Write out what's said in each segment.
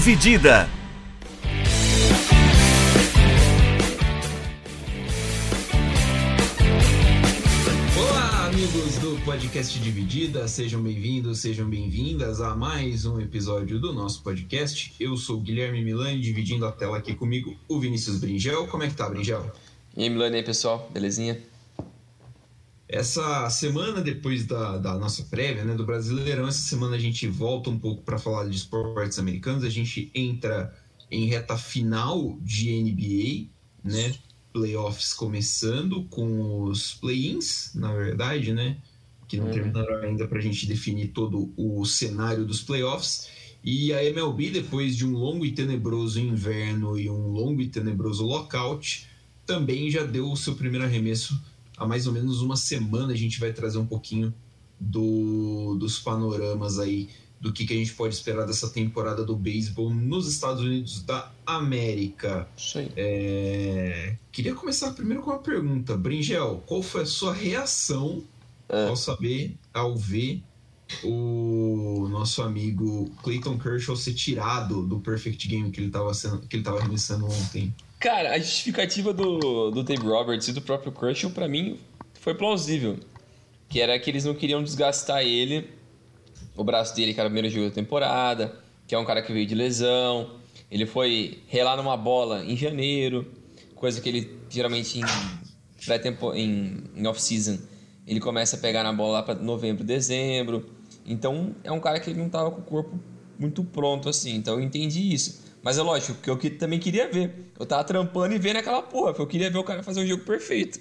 Dividida. Olá, amigos do podcast Dividida, sejam bem-vindos, sejam bem-vindas a mais um episódio do nosso podcast. Eu sou o Guilherme Milani, dividindo a tela aqui comigo o Vinícius Bringel. Como é que tá, Bringel? E aí, Milani, aí, pessoal, belezinha? Essa semana, depois da, da nossa prévia, né, do Brasileirão, essa semana a gente volta um pouco para falar de esportes americanos. A gente entra em reta final de NBA, né? Playoffs começando com os play-ins, na verdade, né? Que não Uhum. terminaram ainda para a gente definir todo o cenário dos playoffs. E a MLB, depois de um longo e tenebroso inverno e um longo e tenebroso lockout, também já deu o seu primeiro arremesso há mais ou menos uma semana. A gente vai trazer um pouquinho do, dos panoramas aí, do que, que a gente pode esperar dessa temporada do beisebol nos Estados Unidos da América. É, Queria começar primeiro com uma pergunta. Bringel, qual foi a sua reação É. ao saber, ao ver o nosso amigo Clayton Kershaw ser tirado do Perfect Game que ele estava que ele tava arremessando ontem? Cara, a justificativa do, do Dave Roberts e do próprio Kershaw, pra mim, foi plausível. Que era que eles não queriam desgastar ele, o braço dele, que era o primeiro jogo da temporada, que é um cara que veio de lesão. Ele foi relar numa bola em janeiro, coisa que ele geralmente em em, em off-season ele começa a pegar na bola lá pra novembro, dezembro. Então é um cara que ele não tava com o corpo muito pronto assim. Então eu entendi isso. Mas é lógico que eu que- também queria ver. Eu tava trampando e vendo aquela porra, porque eu queria ver o cara fazer o jogo perfeito.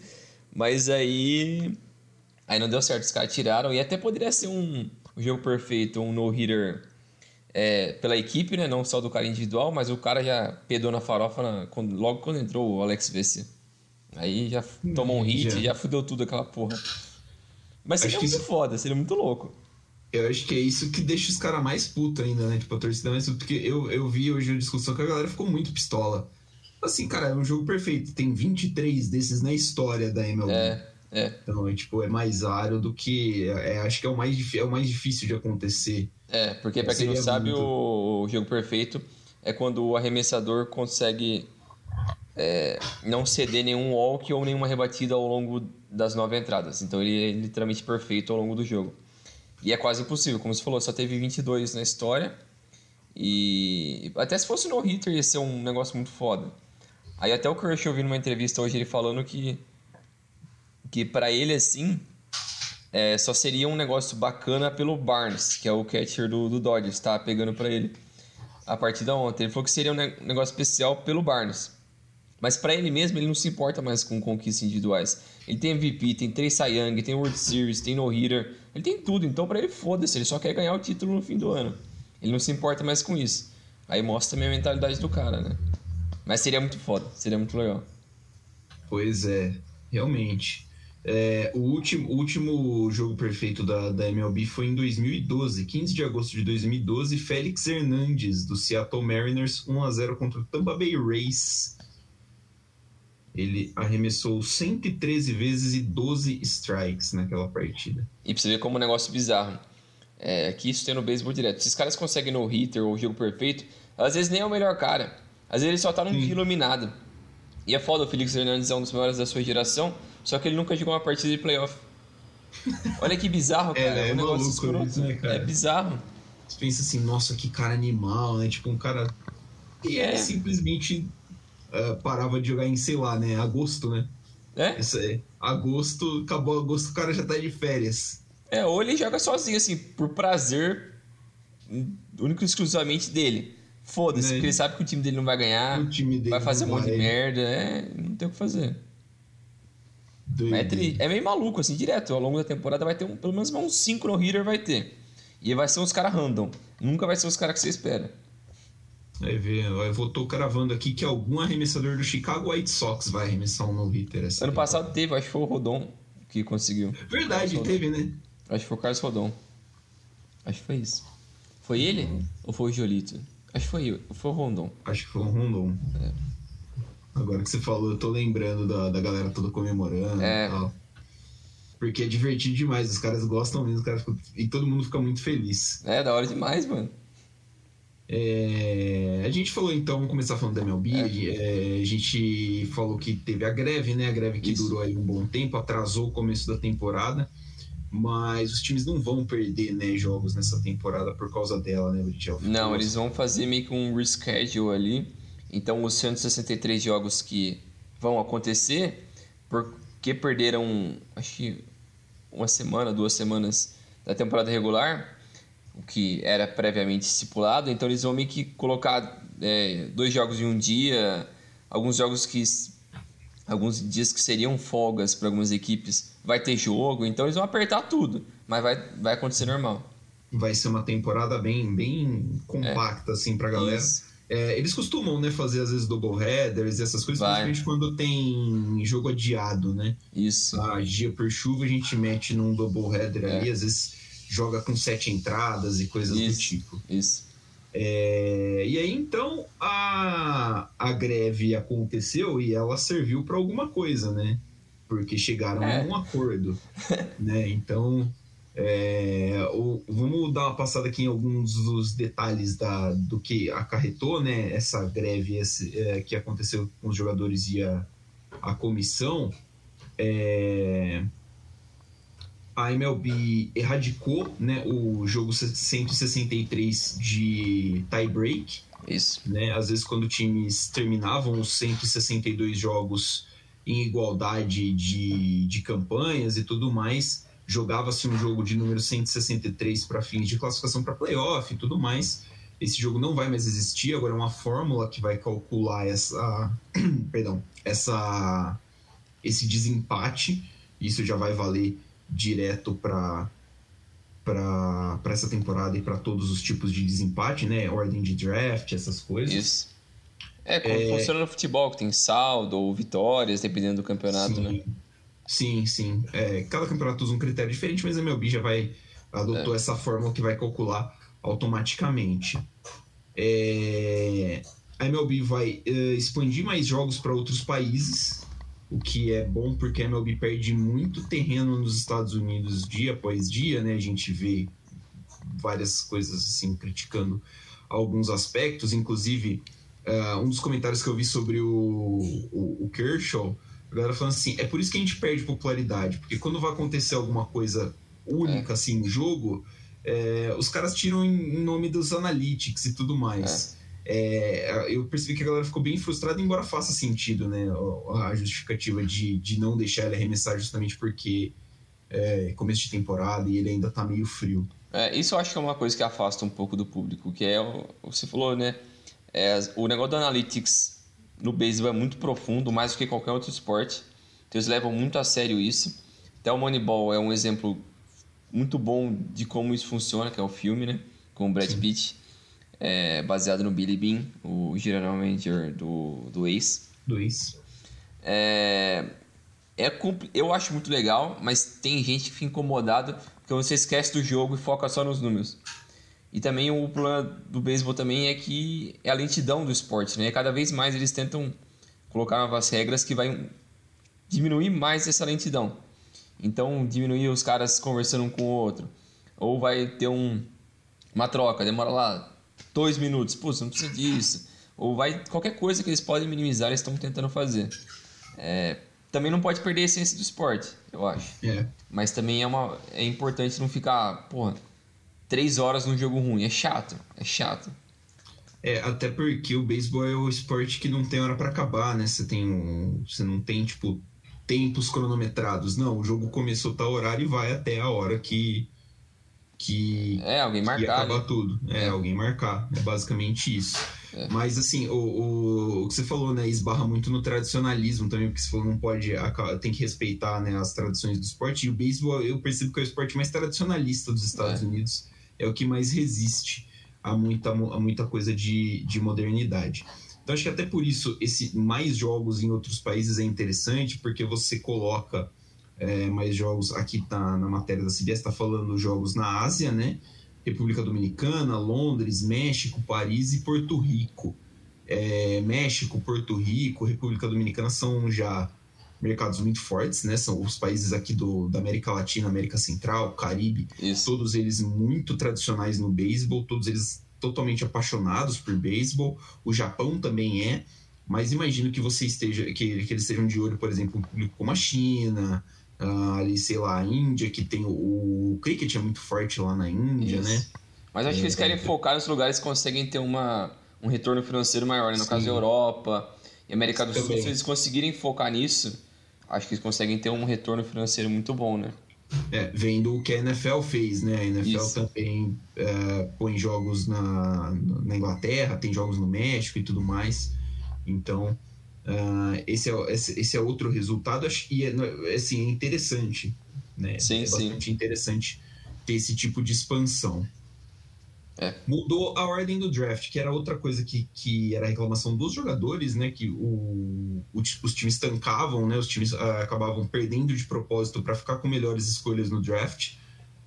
Mas aí. Aí não deu certo, os caras tiraram. E até poderia ser um, um jogo perfeito, um no-hitter é, pela equipe, né? Não só do cara individual, mas o cara já pedou na farofa na- quando- logo quando entrou o Alex Vessi. Aí já tomou um hit, Já. já fudeu tudo aquela porra. Mas Acho seria que muito isso- foda, seria muito louco. Eu acho que é isso que deixa os caras mais putos ainda, né? Tipo, a torcida mais puta. Porque eu, eu vi hoje a discussão que a galera ficou muito pistola. Assim, cara, é um jogo perfeito. Tem 23 desses na história da MLB. É, é. Então, é, tipo, é mais raro do que. É, acho que é o, mais, é o mais difícil de acontecer. É, porque pra quem não sabe, muito. o, o jogo perfeito é quando o arremessador consegue é, não ceder nenhum walk ou nenhuma rebatida ao longo das nove entradas. Então ele é literalmente perfeito ao longo do jogo. E é quase impossível, como você falou, só teve 22 na história. E até se fosse no hitter ia ser um negócio muito foda. Aí até o Kershaw vi numa entrevista hoje ele falando que que para ele assim é, só seria um negócio bacana pelo Barnes, que é o catcher do, do Dodgers, tá pegando pra ele a partida ontem. Ele falou que seria um ne- negócio especial pelo Barnes. Mas pra ele mesmo, ele não se importa mais com conquistas individuais. Ele tem MVP, tem três Cy Young, tem World Series, tem no-hitter. Ele tem tudo, então pra ele foda-se, ele só quer ganhar o título no fim do ano. Ele não se importa mais com isso. Aí mostra também a mentalidade do cara, né? Mas seria muito foda, seria muito legal. Pois é, realmente. É, o, último, último jogo perfeito da, da MLB foi em 2012, 15 de agosto de 2012. Félix Hernandes, do Seattle Mariners, 1x0 contra o Tampa Bay Rays. Ele arremessou 113 vezes e 12 strikes naquela partida. E pra você ver como um negócio bizarro. É, que isso tem no beisebol direto. Se os caras conseguem no hitter ou jogo perfeito, às vezes nem é o melhor cara. Às vezes ele só tá num dia iluminado. E é foda, o Felix Hernandes é um dos melhores da sua geração, só que ele nunca jogou uma partida de playoff. Olha que bizarro, É, cara. É, é um negócio escroto. isso, né, cara? É bizarro. Você pensa assim, nossa, que cara animal, né? Tipo, um cara. E ele É. simplesmente ah, parava de jogar em, sei lá, né? Agosto, né? É? Isso aí. Agosto, acabou agosto, o cara já tá de férias. É, ou ele joga sozinho, assim, por prazer, único e exclusivamente dele. Foda-se, Né? porque ele sabe que o time dele não vai ganhar, O time dele vai fazer um monte de merda, é, não tem o que fazer. É, é meio maluco, assim, direto. Ao longo da temporada vai ter um, pelo menos uns 5 no hitter vai ter. E vai ser uns caras random. Nunca vai ser os caras que você espera. Aí vê, eu vou tô cravando aqui que algum arremessador do Chicago White Sox vai arremessar um no-hitter. Ano temporada. passado teve, acho que foi o Rodon que conseguiu. Verdade, Rodon. teve, né? Acho que foi o Carlos Rodon. Acho que foi isso. Foi ele? Ou foi o Jolito? Acho que foi, foi o Rondon. Acho que foi um Rondon. É. Agora que você falou, eu tô lembrando da, da galera toda comemorando É. e tal. Porque é divertido demais, os caras gostam mesmo, os caras ficam- e todo mundo fica muito feliz. É, da hora demais, mano. É, a gente falou então, vamos começar falando da MLB. É. É, a gente falou que teve a greve, né? A greve que Isso. durou aí um bom tempo, atrasou o começo da temporada. Mas os times não vão perder né, jogos nessa temporada por causa dela, né, Bridgel? Não, eles vão fazer meio que um reschedule ali. Então, os 163 jogos que vão acontecer, porque perderam, acho que uma semana, duas semanas da temporada regular, o que era previamente estipulado, então eles vão meio que colocar é, dois jogos em um dia, alguns jogos que. alguns dias que seriam folgas para algumas equipes, vai ter jogo, então eles vão apertar tudo, mas vai, vai acontecer normal. Vai ser uma temporada bem, bem compacta, é. assim, pra galera. É, eles costumam, né, fazer às vezes double headers e essas coisas, Vai. principalmente quando tem jogo adiado, né? Isso. A dia por chuva a gente mete num double header é. ali, às vezes joga com sete entradas e coisas isso, do tipo. Isso. É, e aí então a, a greve aconteceu e ela serviu para alguma coisa, né? Porque chegaram é. a um acordo, né? Então é, o, vamos dar uma passada aqui em alguns dos detalhes da, do que acarretou, né? Essa greve esse, é, que aconteceu com os jogadores e a, a comissão. É, a MLB erradicou né, o jogo 163 de tie-break. Isso. Né? Às vezes, quando times terminavam os 162 jogos em igualdade de, de campanhas e tudo mais, jogava-se um jogo de número 163 para fins de classificação para playoff e tudo mais. Esse jogo não vai mais existir, agora é uma fórmula que vai calcular essa, perdão, essa, esse desempate. Isso já vai valer direto para para essa temporada e para todos os tipos de desempate, né? Ordem de draft, essas coisas. Isso. É, como é... funciona no futebol, que tem saldo ou vitórias, dependendo do campeonato, sim. né? Sim, sim. É, cada campeonato usa um critério diferente, mas a MLB já vai adotou é. essa fórmula que vai calcular automaticamente. É, a MLB vai uh, expandir mais jogos para outros países o que é bom porque a MLB perde muito terreno nos Estados Unidos dia após dia, né? A gente vê várias coisas assim criticando alguns aspectos, inclusive uh, um dos comentários que eu vi sobre o, o, o Kershaw, a galera falando assim, é por isso que a gente perde popularidade, porque quando vai acontecer alguma coisa única é. assim no jogo, é, os caras tiram em, nome dos analytics e tudo mais. É é, eu percebi que a galera ficou bem frustrada, embora faça sentido, né? A justificativa de, de não deixar ele arremessar justamente porque é começo de temporada e ele ainda tá meio frio. É, isso eu acho que é uma coisa que afasta um pouco do público, que é, você falou, né? É, o negócio do Analytics no beisebol é muito profundo, mais do que qualquer outro esporte. Então eles levam muito a sério isso. Até o Moneyball é um exemplo muito bom de como isso funciona, que é o filme, né? Com o Brad Sim. Pitt é, baseado no Billy Bean, o general manager do, do Ace. Do Ace. É, é, eu acho muito legal, mas tem gente que fica incomodada porque você esquece do jogo e foca só nos números. E também o problema do beisebol também é que é a lentidão do esporte, né? Cada vez mais eles tentam colocar novas regras que vai diminuir mais essa lentidão. Então, diminuir os caras conversando um com o outro. Ou vai ter um, uma troca, demora lá dois minutos. Pô, você não precisa disso. Ou vai. Qualquer coisa que eles podem minimizar, eles estão tentando fazer. É, também não pode perder a essência do esporte, eu acho. É. Mas também é, uma, é importante não ficar, porra, três horas num jogo ruim. É chato, é chato. É, até porque o beisebol é o esporte que não tem hora para acabar, né? Você tem um, você não tem tipo tempos cronometrados. Não, o jogo começou tal horário e vai até a hora que que, é, alguém marcar, que acabar né? tudo. É, é, alguém marcar. É basicamente isso. É. Mas assim, o, o, o, que você falou, né, esbarra muito no tradicionalismo também, porque você falou não pode, tem que respeitar né, as tradições do esporte. E o beisebol eu percebo que é o esporte mais tradicionalista dos Estados é. Unidos, é o que mais resiste a muita, a muita coisa de, de modernidade. Então acho que até por isso esse mais jogos em outros países é interessante, porque você coloca é, mais jogos aqui tá na matéria da CBS está falando jogos na Ásia, né? República Dominicana, Londres, México, Paris e Porto Rico. É, México, Porto Rico, República Dominicana são já mercados muito fortes, né? São os países aqui do, da América Latina, América Central, Caribe, Isso. todos eles muito tradicionais no beisebol, todos eles totalmente apaixonados por beisebol, o Japão também é, mas imagino que você esteja, que, que eles estejam de olho, por exemplo, um público como a China, uh, ali, sei lá, a Índia, que tem o, o cricket é muito forte lá na Índia, Isso. né? Mas acho é, que eles querem é, focar nos lugares que conseguem ter uma, um retorno financeiro maior, né? no Sim. caso da Europa e América do Sul, se eles conseguirem focar nisso, acho que eles conseguem ter um retorno financeiro muito bom, né? É, vendo o que a NFL fez, né? A NFL Isso. também é, põe jogos na, na Inglaterra, tem jogos no México e tudo mais. Então, uh, esse, é, esse, esse, é outro resultado e é, é, assim, é interessante. Né? Sim, é bastante sim. interessante ter esse tipo de expansão. É. Mudou a ordem do draft, que era outra coisa que, que era a reclamação dos jogadores, né? Que o, o os times tancavam, né? Os times uh, acabavam perdendo de propósito para ficar com melhores escolhas no draft.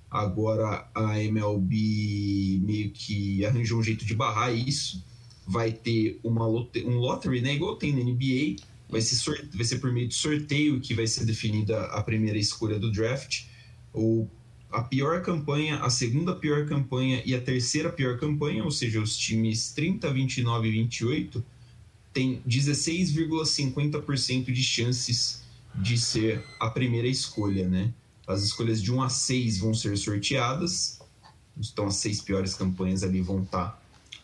Agora a MLB meio que arranjou um jeito de barrar isso. Vai ter uma um lottery, né? Igual tem na NBA. Vai ser, vai ser por meio de sorteio que vai ser definida a primeira escolha do draft. O a pior campanha, a segunda pior campanha e a terceira pior campanha, ou seja, os times 30, 29 e 28, tem 16,50% de chances de ser a primeira escolha, né? As escolhas de 1 a 6 vão ser sorteadas, então as seis piores campanhas ali vão estar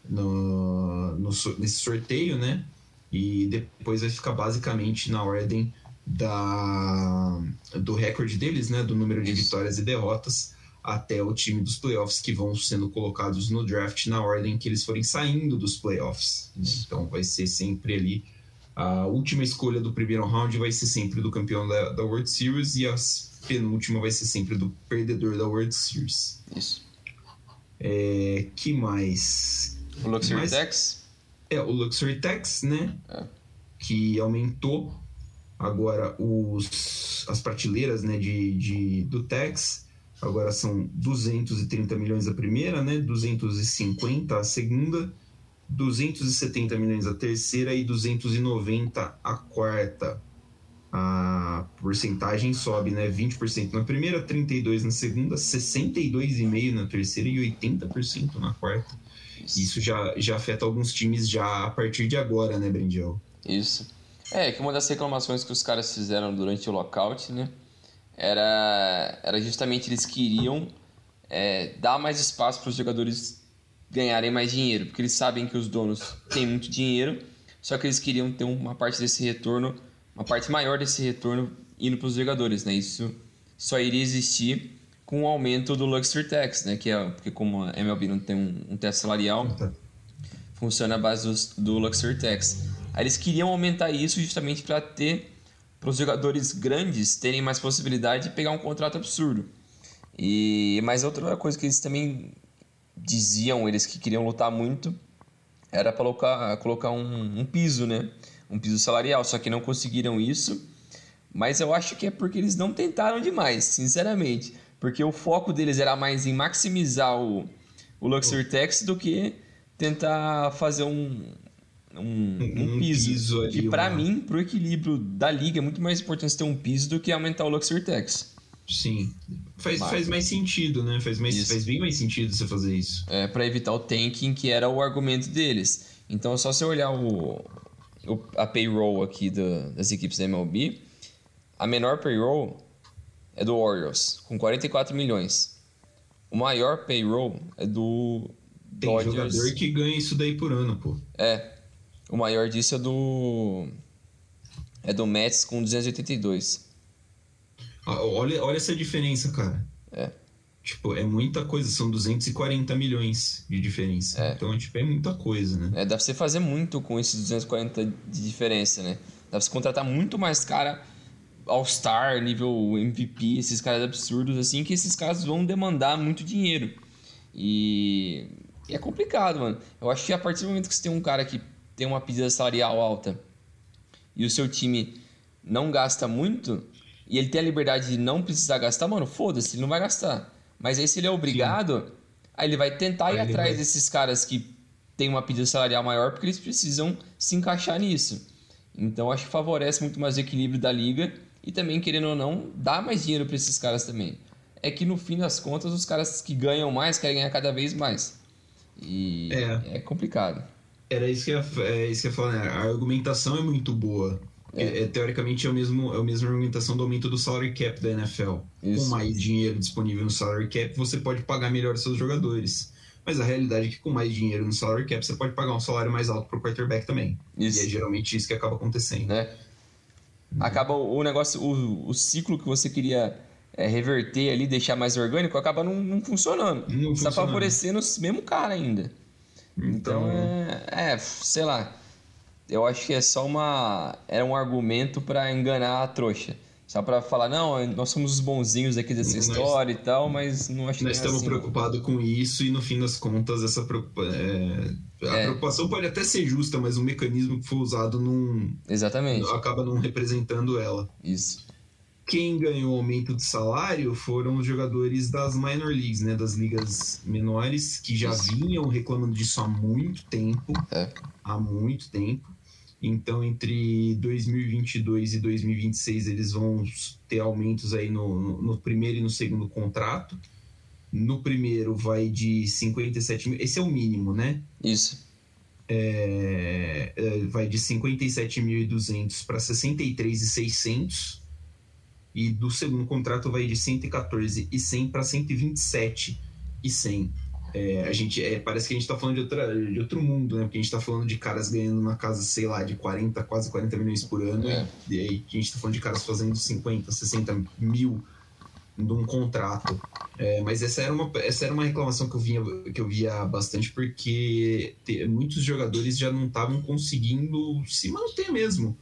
no, no, nesse sorteio, né? E depois vai ficar basicamente na ordem da, do recorde deles, né, do número de vitórias e derrotas, até o time dos playoffs que vão sendo colocados no draft na ordem que eles forem saindo dos playoffs. Né? Então vai ser sempre ali a última escolha do primeiro round vai ser sempre do campeão da, da World Series e a penúltima vai ser sempre do perdedor da World Series. Isso. É, que mais? O Luxury mais? Tax? É, o Luxury Tax, né? É. Que aumentou Agora, os, as prateleiras né, de, de, do Tex agora são 230 milhões a primeira, né, 250 a segunda, 270 milhões a terceira e 290 a quarta. A porcentagem sobe, né? 20% na primeira, 32% na segunda, 62,5% na terceira e 80% na quarta. Isso. Já, já afeta alguns times já a partir de agora, né, Brendiel? Isso. É, que uma das reclamações que os caras fizeram durante o lockout, né? Era, era justamente eles queriam é, dar mais espaço para os jogadores ganharem mais dinheiro, porque eles sabem que os donos têm muito dinheiro, só que eles queriam ter uma parte desse retorno, uma parte maior desse retorno indo para os jogadores, né? Isso só iria existir com o aumento do Luxury Tax, né? Que é porque como a MLB não tem um, um teto salarial, funciona a base do, do Luxury Tax. Aí eles queriam aumentar isso justamente para ter para os jogadores grandes terem mais possibilidade de pegar um contrato absurdo. E mas outra coisa que eles também diziam eles que queriam lutar muito era para colocar, colocar um, um, piso, né? Um piso salarial, só que não conseguiram isso. Mas eu acho que é porque eles não tentaram demais, sinceramente. Porque o foco deles era mais em maximizar o, o Luxury Tax do que tentar fazer um, um, um, um piso. piso ali, que para uma... mim, pro equilíbrio da liga, é muito mais importante ter um piso do que aumentar o Luxury Tax. Sim. Faz, faz mais sentido, né? Faz, mais, faz bem mais sentido você fazer isso. É, para evitar o tanking, que era o argumento deles. Então, só você olhar o, o, a payroll aqui do, das equipes da MLB, a menor payroll é do Orioles, com 44 milhões. O maior payroll é do Tem Dodgers. jogador que ganha isso daí por ano, pô. É, o maior disso é do. É do Mets com 282. Ah, olha, olha essa diferença, cara. É. Tipo, é muita coisa, são 240 milhões de diferença. É. Então, tipo, é muita coisa, né? É, dá pra você fazer muito com esses 240 de diferença, né? Dá pra você contratar muito mais cara All-Star, nível MVP, esses caras absurdos, assim, que esses caras vão demandar muito dinheiro. E... é complicado, mano. Eu acho que a partir do momento que você tem um cara que tem uma pedida salarial alta e o seu time não gasta muito e ele tem a liberdade de não precisar gastar, mano, foda-se, ele não vai gastar. Mas aí se ele é obrigado, Sim. aí ele vai tentar aí ir atrás vai... desses caras que têm uma pedida salarial maior porque eles precisam se encaixar nisso. Então acho que favorece muito mais o equilíbrio da liga e também, querendo ou não, dá mais dinheiro para esses caras também. É que no fim das contas, os caras que ganham mais querem ganhar cada vez mais. E é, é complicado. Era isso que eu ia, é isso que eu ia falar, né? A argumentação é muito boa. É. É, teoricamente é, o mesmo, é a mesma argumentação do aumento do salary cap da NFL. Isso. Com mais dinheiro disponível no salary cap, você pode pagar melhor seus jogadores. Mas a realidade é que com mais dinheiro no salary cap, você pode pagar um salário mais alto pro quarterback também. Isso. E é geralmente isso que acaba acontecendo. É. Acaba o negócio, o, o ciclo que você queria é, reverter ali, deixar mais orgânico, acaba não, não funcionando. Não Você tá favorecendo o mesmo cara ainda. Então, então é, é, sei lá. Eu acho que é só uma. Era um argumento para enganar a trouxa. Só para falar, não, nós somos os bonzinhos aqui dessa nós, história e tal, mas não acho que Nós estamos assim, preocupados com isso e no fim das contas, essa preocupa é, a é. preocupação pode até ser justa, mas o mecanismo que foi usado não. Exatamente. acaba não representando ela. Isso. Quem ganhou aumento de salário foram os jogadores das minor leagues, né, das ligas menores, que já Isso. vinham reclamando disso há muito tempo. É. Há muito tempo. Então, entre 2022 e 2026, eles vão ter aumentos aí no, no, primeiro e no segundo contrato. No primeiro vai de 57 mil. Esse é o mínimo, né? Isso. É, é vai de 57.200 para 63.600 e do segundo contrato vai de 114 e 100 para 127 e 100. É, a gente, é, parece que a gente está falando de, outra, de outro mundo, né? Porque a gente está falando de caras ganhando uma casa, sei lá, de 40, quase 40 milhões por ano. É. E aí a gente está falando de caras fazendo 50, 60 mil de um contrato. É, mas essa era, uma, essa era uma reclamação que eu, vinha, que eu via bastante, porque te, muitos jogadores já não estavam conseguindo se manter mesmo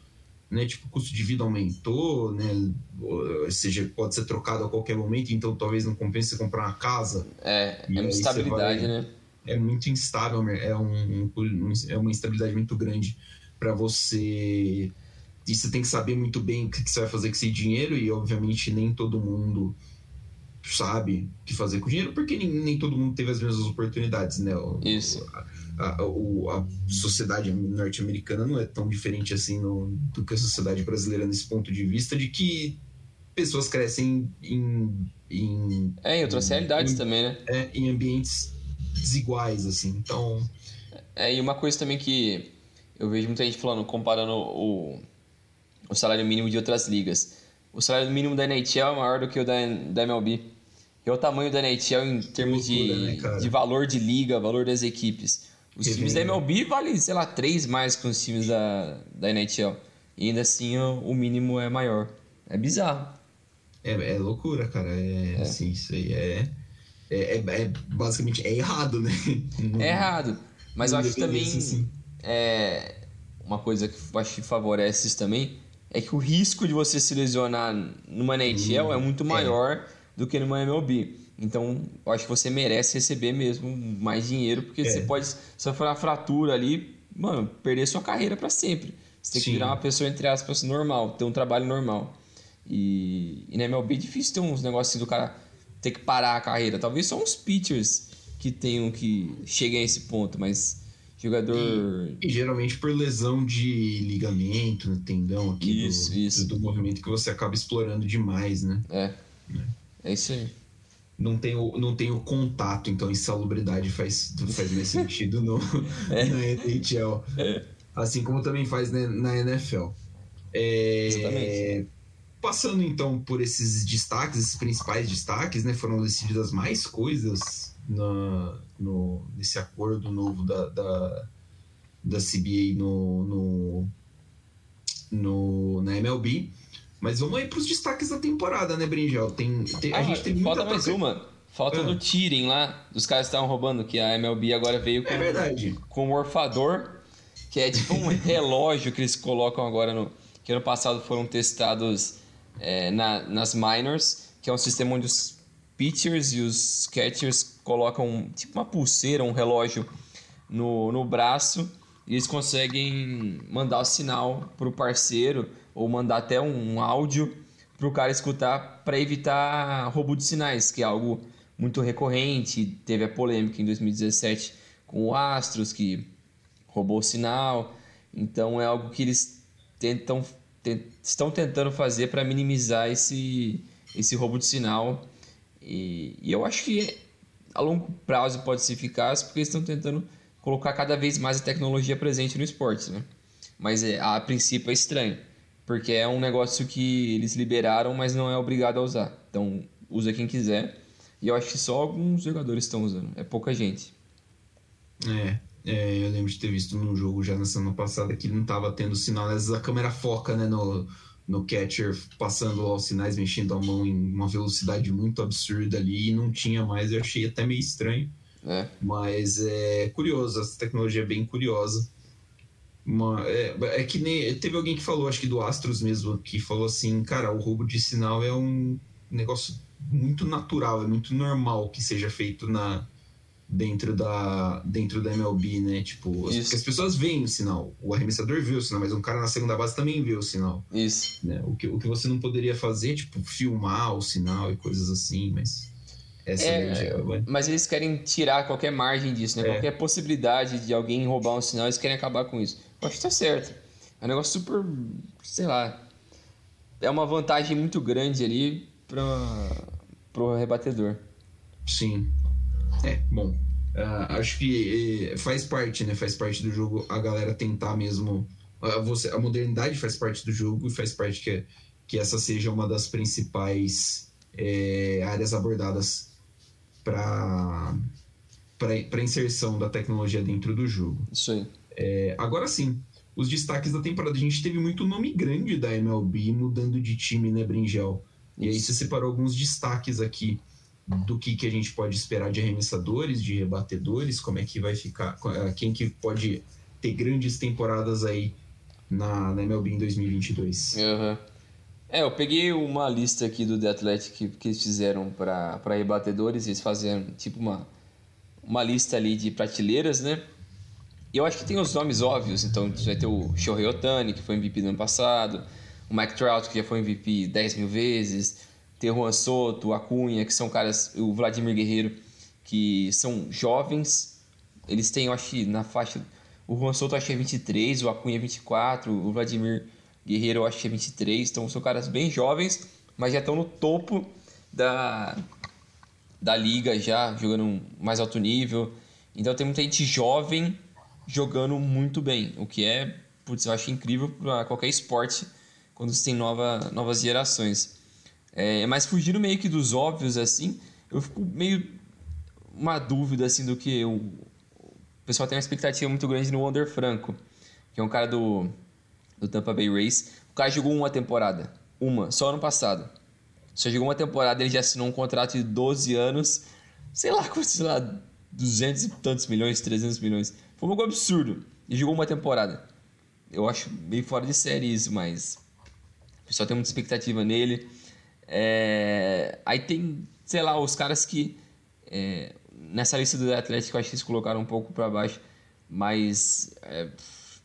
né? Tipo, o custo de vida aumentou, né? Ou seja, pode ser trocado a qualquer momento, então talvez não compense você comprar uma casa. É, é uma instabilidade, vai, né? É muito instável, é, um, um, é uma instabilidade muito grande para você. E você tem que saber muito bem o que você vai fazer com esse dinheiro, e obviamente nem todo mundo sabe o que fazer com o dinheiro, porque nem, nem todo mundo teve as mesmas oportunidades, né? Isso. A, a, a sociedade norte-americana não é tão diferente assim no, do que a sociedade brasileira nesse ponto de vista, de que pessoas crescem em. em é, em outras em, realidades em, também, né? É, em ambientes desiguais, assim. Então. É, e uma coisa também que eu vejo muita gente falando, comparando o, o salário mínimo de outras ligas. O salário mínimo da NHL é maior do que o da, da MLB é o tamanho da NHL em termos loucura, de, né, de valor de liga, valor das equipes. Os que times da MLB valem, sei lá, três mais que os times da, da NHL. E ainda assim o, mínimo é maior. É bizarro. É, é loucura, cara. É, é. Assim, isso aí é, é, é, é, basicamente é errado, né? é errado. Mas eu acho que também assim. é, uma coisa que eu acho que favorece isso também é que o risco de você se lesionar numa NHL hum, é muito maior do que numa MLB. Então, eu acho que você merece receber mesmo mais dinheiro, porque é. você pode sofrer uma fratura ali, mano, perder sua carreira para sempre. Você tem Sim. que virar uma pessoa, entre aspas, normal, ter um trabalho normal. E, e na MLB é difícil ter uns negócios assim do cara ter que parar a carreira. Talvez só uns pitchers que tenham que cheguem a esse ponto, mas jogador. E, e, geralmente por lesão de ligamento, tendão aqui isso, do, isso. do movimento que você acaba explorando demais, né? É. é. É isso aí. Não tem o, não tem o contato, então insalubridade faz, faz mais sentido no, é. na NHL. É. Assim como também faz na, na NFL. É. Passando então por esses destaques, esses principais destaques, né? Foram decididas mais coisas na, no, nesse acordo novo da, da, da CBA no, no, no, na MLB. Mas vamos aí pros destaques da temporada, né, Brinjel? Tem, tem ah, a gente tem Falta mais uma. Falta ah. do Tiring lá, dos caras que estavam roubando, que a MLB agora veio com, é verdade. com o Orfador, que é tipo um relógio que eles colocam agora no. Que ano passado foram testados é, na, nas minors, que é um sistema onde os pitchers e os catchers colocam tipo uma pulseira, um relógio no, no braço e eles conseguem mandar o sinal pro parceiro ou mandar até um áudio para o cara escutar para evitar roubo de sinais, que é algo muito recorrente. Teve a polêmica em 2017 com o Astros, que roubou o sinal. Então é algo que eles tentam, estão tentando fazer para minimizar esse, esse roubo de sinal. E, e, eu acho que a longo prazo pode ser eficaz porque eles estão tentando colocar cada vez mais a tecnologia presente no esporte, né? Mas é, a princípio é estranho, porque é um negócio que eles liberaram, mas não é obrigado a usar. Então, usa quem quiser. E eu acho que só alguns jogadores estão usando, é pouca gente. É, é, eu lembro de ter visto num jogo já na semana passada que não estava tendo sinal. Às vezes a câmera foca né, no, no catcher, passando os sinais, mexendo a mão em uma velocidade muito absurda ali e não tinha mais. Eu achei até meio estranho. É. Mas é curioso, essa tecnologia é bem curiosa. Uma, é, é, que nem. Teve alguém que falou, acho que do Astros mesmo, que falou assim: cara, o roubo de sinal é um negócio muito natural, é muito normal que seja feito na, dentro da, dentro da MLB, né? Tipo, as, as pessoas veem o sinal. O arremessador vê o sinal, mas um cara na segunda base também vê o sinal. Isso. Né? O, que, o que você não poderia fazer, tipo, filmar o sinal e coisas assim, mas. Essa é, energia, mas eles querem tirar qualquer margem disso, né? É. Qualquer possibilidade de alguém roubar um sinal, eles querem acabar com isso. Eu acho que tá certo. É um negócio super. sei lá. É uma vantagem muito grande ali para pro rebatedor. Sim. É, bom. Uh, acho que eh, faz parte, né? Faz parte do jogo a galera tentar mesmo. Uh, você, a modernidade faz parte do jogo e faz parte que, que essa seja uma das principais é, áreas abordadas para para inserção da tecnologia dentro do jogo. Isso aí. É, agora sim, os destaques da temporada. A gente teve muito nome grande da MLB mudando de time, né, Bringel? E aí você separou alguns destaques aqui do que, que a gente pode esperar de arremessadores, de rebatedores, como é que vai ficar, eh, quem que pode ter grandes temporadas aí na, na MLB em 2022. Uhum. É, eu peguei uma lista aqui do The Athletic que, que eles fizeram para rebatedores, eles faziam tipo uma, uma lista ali de prateleiras, né? E eu acho que tem os nomes óbvios, então vai ter o Shohei Otani, que foi MVP no ano passado, o Mike Trout, que já foi MVP 10 mil vezes, tem o Juan Soto, o Acunha, que são caras, o Vladimir Guerreiro, que são jovens. Eles têm, eu acho na faixa. O Juan Soto acho que é 23, o Acunha é 24, o Vladimir Guerreiro eu acho que é 23. Então são caras bem jovens, mas já estão no topo da, da liga, já jogando mais alto nível. Então tem muita gente jovem jogando muito bem, o que é, putz, eu acho incrível para qualquer esporte quando você tem nova, novas gerações. É, mas fugindo meio que dos óbvios, assim, eu fico meio uma dúvida, assim, do que o, o pessoal tem uma expectativa muito grande no Wander Franco, que é um cara do, do Tampa Bay Rays. O cara jogou uma temporada, uma, só ano passado. Só jogou uma temporada, ele já assinou um contrato de 12 anos, sei lá, sei lá, 200 e tantos milhões, 300 milhões. Foi um algo absurdo. E jogou uma temporada. Eu acho meio fora de série isso, mas o pessoal tem muita expectativa nele. É, aí tem, sei lá, os caras que é, nessa lista do Atlético eu acho que eles colocaram um pouco para baixo, mas é,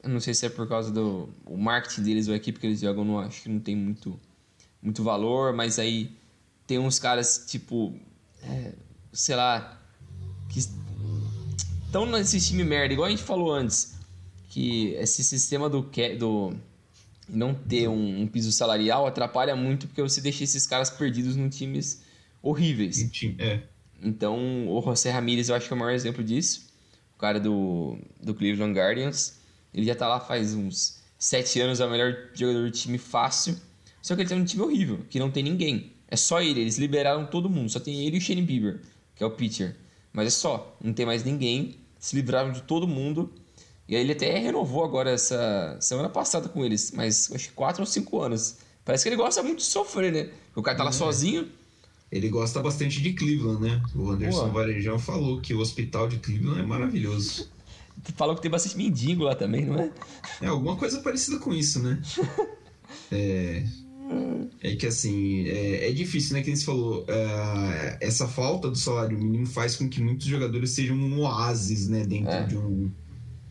eu não sei se é por causa do o marketing deles ou a equipe que eles jogam, não acho que não tem muito, muito valor, mas aí tem uns caras tipo, é, sei lá, que estão nesse time merda, igual a gente falou antes, que esse sistema do, do não ter um, um, piso salarial atrapalha muito porque você deixa esses caras perdidos em times horríveis. É. Então, o José Ramírez eu acho que é o maior exemplo disso. O cara do, do Cleveland Guardians. Ele já tá lá faz uns sete anos, é o melhor jogador do time fácil. Só que ele tem um time horrível, que não tem ninguém. É só ele, eles liberaram todo mundo. Só tem ele e o Shane Bieber, que é o pitcher. Mas é só, não tem mais ninguém. Se livraram de todo mundo e aí ele até renovou agora essa semana passada com eles, mas acho que 4 ou 5 anos. Parece que ele gosta muito de sofrer, né? O cara tá lá é. sozinho. Ele gosta bastante de Cleveland, né? O Anderson. Varejão falou que o hospital de Cleveland é maravilhoso. Falou que tem bastante mendigo lá também, não é? É, alguma coisa parecida com isso, né? é. É que assim, é, é, difícil, né? Que você falou, é, essa falta do salário mínimo faz com que muitos jogadores sejam um oásis, né? Dentro é. de um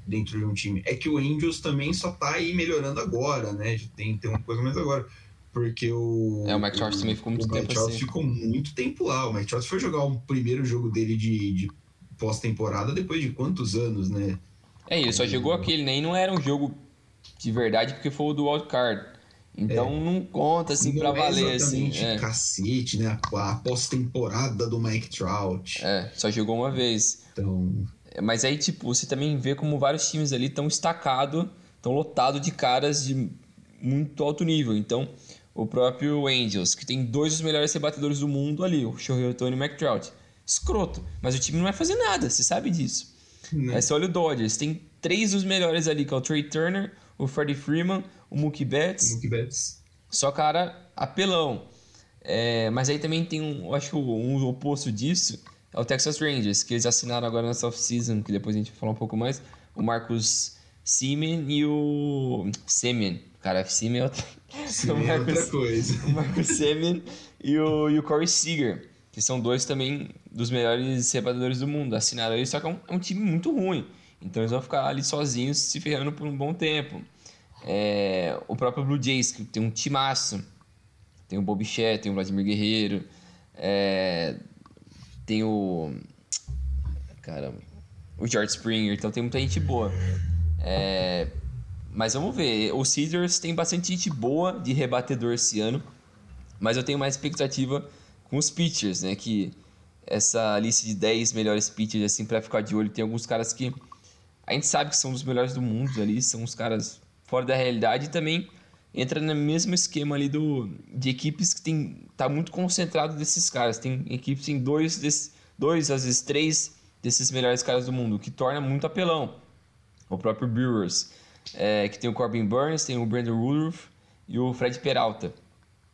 dentro de um time. É que o Angels também só tá aí melhorando agora, né? Tem, tem uma coisa mais agora. Porque o. É, o Mike Trout também ficou muito o tempo Mike assim. ficou muito tempo lá. O Mike Trout foi jogar o primeiro jogo dele de, de pós-temporada depois de quantos anos, né? É, ele só jogou aquele, nem não era um jogo de verdade porque foi o do Wild Card. Então é. não conta assim para pra é valer. Assim, é. cacete, né? A pós-temporada do Mike Trout. É, só jogou uma vez. Então. Mas aí, tipo, você também vê como vários times ali estão estacados, estão lotados de caras de muito alto nível. Então, o próprio Angels, que tem dois dos melhores rebatedores do mundo ali, o Shohei Otani e o McTrout. Escroto, mas o time não vai fazer nada, você sabe disso. Né? Aí você olha o Dodgers, tem três dos melhores ali, que é o Trey Turner, o Freddie Freeman, o Mookie Betts. Mookie Betts. Só cara apelão. É, mas aí também tem um, eu acho que um oposto disso é o Texas Rangers, que eles assinaram agora nessa off-season, que depois a gente vai falar um pouco mais, o Marcos Simen e o Semien. Cara, Simen é outra, Simen é outra coisa. O Marcos Semien e o, e o Corey Seager, que são dois também dos melhores rebatedores do mundo. Assinaram eles, só que é um, é um time muito ruim. Então eles vão ficar ali sozinhos se ferrando por um bom tempo. É, o próprio Blue Jays, que tem um timaço. Tem o Bobichette, tem o Vladimir Guerreiro. É, tem o. Caramba. O George Springer. Então tem muita gente boa. É, mas vamos ver. O Caesars tem bastante gente boa de rebatedor esse ano. Mas eu tenho mais expectativa com os pitchers, né? Que essa lista de 10 melhores pitchers, assim, pra ficar de olho, tem alguns caras que a gente sabe que são os melhores do mundo ali, são os caras fora da realidade e também entra no mesmo esquema ali do, de equipes que tem tá muito concentrado desses caras. Tem equipes em dois, desse, dois às vezes três desses melhores caras do mundo, que torna muito apelão. O próprio Brewers, é, que tem o Corbin Burns, tem o Brandon Rudolph e o Fred Peralta.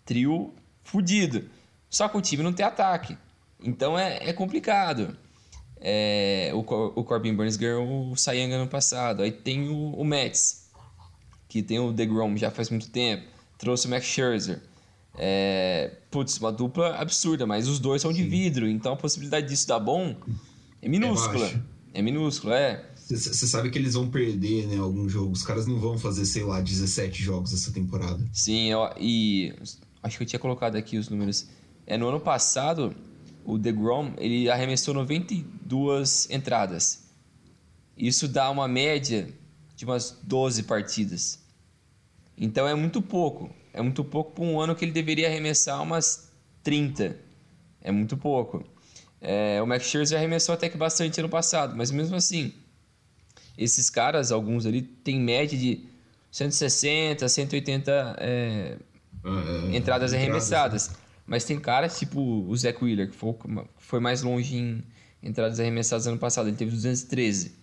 Trio fudido. Só que o time não tem ataque. Então é, é complicado. É, o, o Corbin Burns ganhou o Young ano passado. Aí tem o, o Mets, que tem o DeGrom já faz muito tempo. Trouxe o Max Scherzer. É, putz, uma dupla absurda, mas os dois são Sim. de vidro, então a possibilidade disso dar bom é minúscula. É, é minúscula, é. Você sabe que eles vão perder, né, algum jogo. Os caras não vão fazer, sei lá, 17 jogos essa temporada. Sim, eu, e acho que eu tinha colocado aqui os números. É, no ano passado, o DeGrom, ele arremessou 92 entradas. Isso dá uma média de umas 12 partidas. Então é muito pouco. É muito pouco para um ano que ele deveria arremessar umas 30. É muito pouco. É, o Max Scherzer arremessou até que bastante ano passado, mas mesmo assim, esses caras, alguns ali, tem média de 160, 180 é, é, entradas arremessadas. Mas tem caras tipo o Zach Wheeler, que foi, foi mais longe em entradas arremessadas ano passado. Ele teve 213.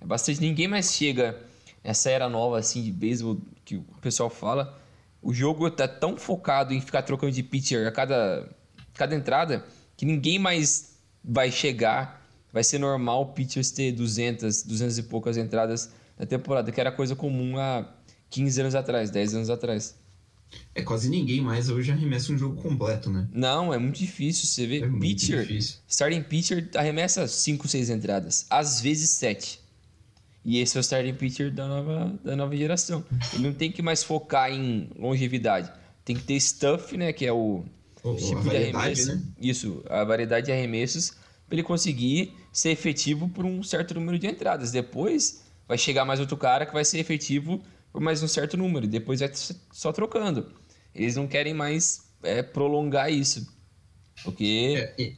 É bastante. Ninguém mais chega nessa era nova assim de beisebol que o pessoal fala. O jogo tá tão focado em ficar trocando de pitcher a cada, cada entrada que ninguém mais vai chegar. Vai ser normal o pitchers ter 200, 200 e poucas entradas na temporada, que era coisa comum há 15 anos atrás, 10 anos atrás. É quase ninguém mais hoje arremessa um jogo completo, né? Não, é muito difícil. Você vê, é pitcher, difícil. starting pitcher arremessa 5, 6 entradas, às vezes 7. E esse é o starting pitcher da nova, da nova geração. Ele não tem que mais focar em longevidade. Tem que ter stuff, né? Que é o, o tipo de arremesso. Né? Isso, a variedade de arremessos para ele conseguir ser efetivo por um certo número de entradas. Depois vai chegar mais outro cara que vai ser efetivo por mais um certo número, e depois vai só trocando. Eles não querem mais é, prolongar isso. Porque. É,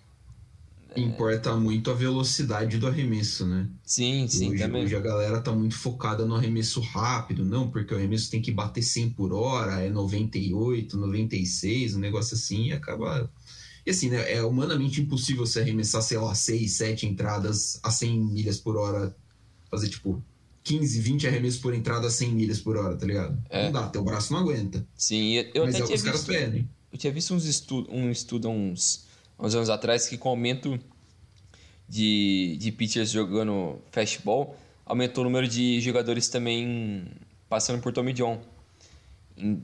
importa muito a velocidade do arremesso, né? Sim, sim, hoje, também. Hoje a galera tá muito focada no arremesso rápido, não, porque o arremesso tem que bater 100 por hora, é 98, 96, um negócio assim, e acaba. E assim, né, é humanamente impossível você arremessar, sei lá, 6, 7 entradas a 100 milhas por hora, fazer tipo 15, 20 arremessos por entrada a 100 milhas por hora, tá ligado? É. Não dá, teu braço não aguenta. Sim, eu Mas até é tinha os caras pedem. Eu tinha visto uns estu um estudo uns, uns anos atrás que com o aumento de, de pitchers jogando fastball, aumentou o número de jogadores também passando por Tommy John.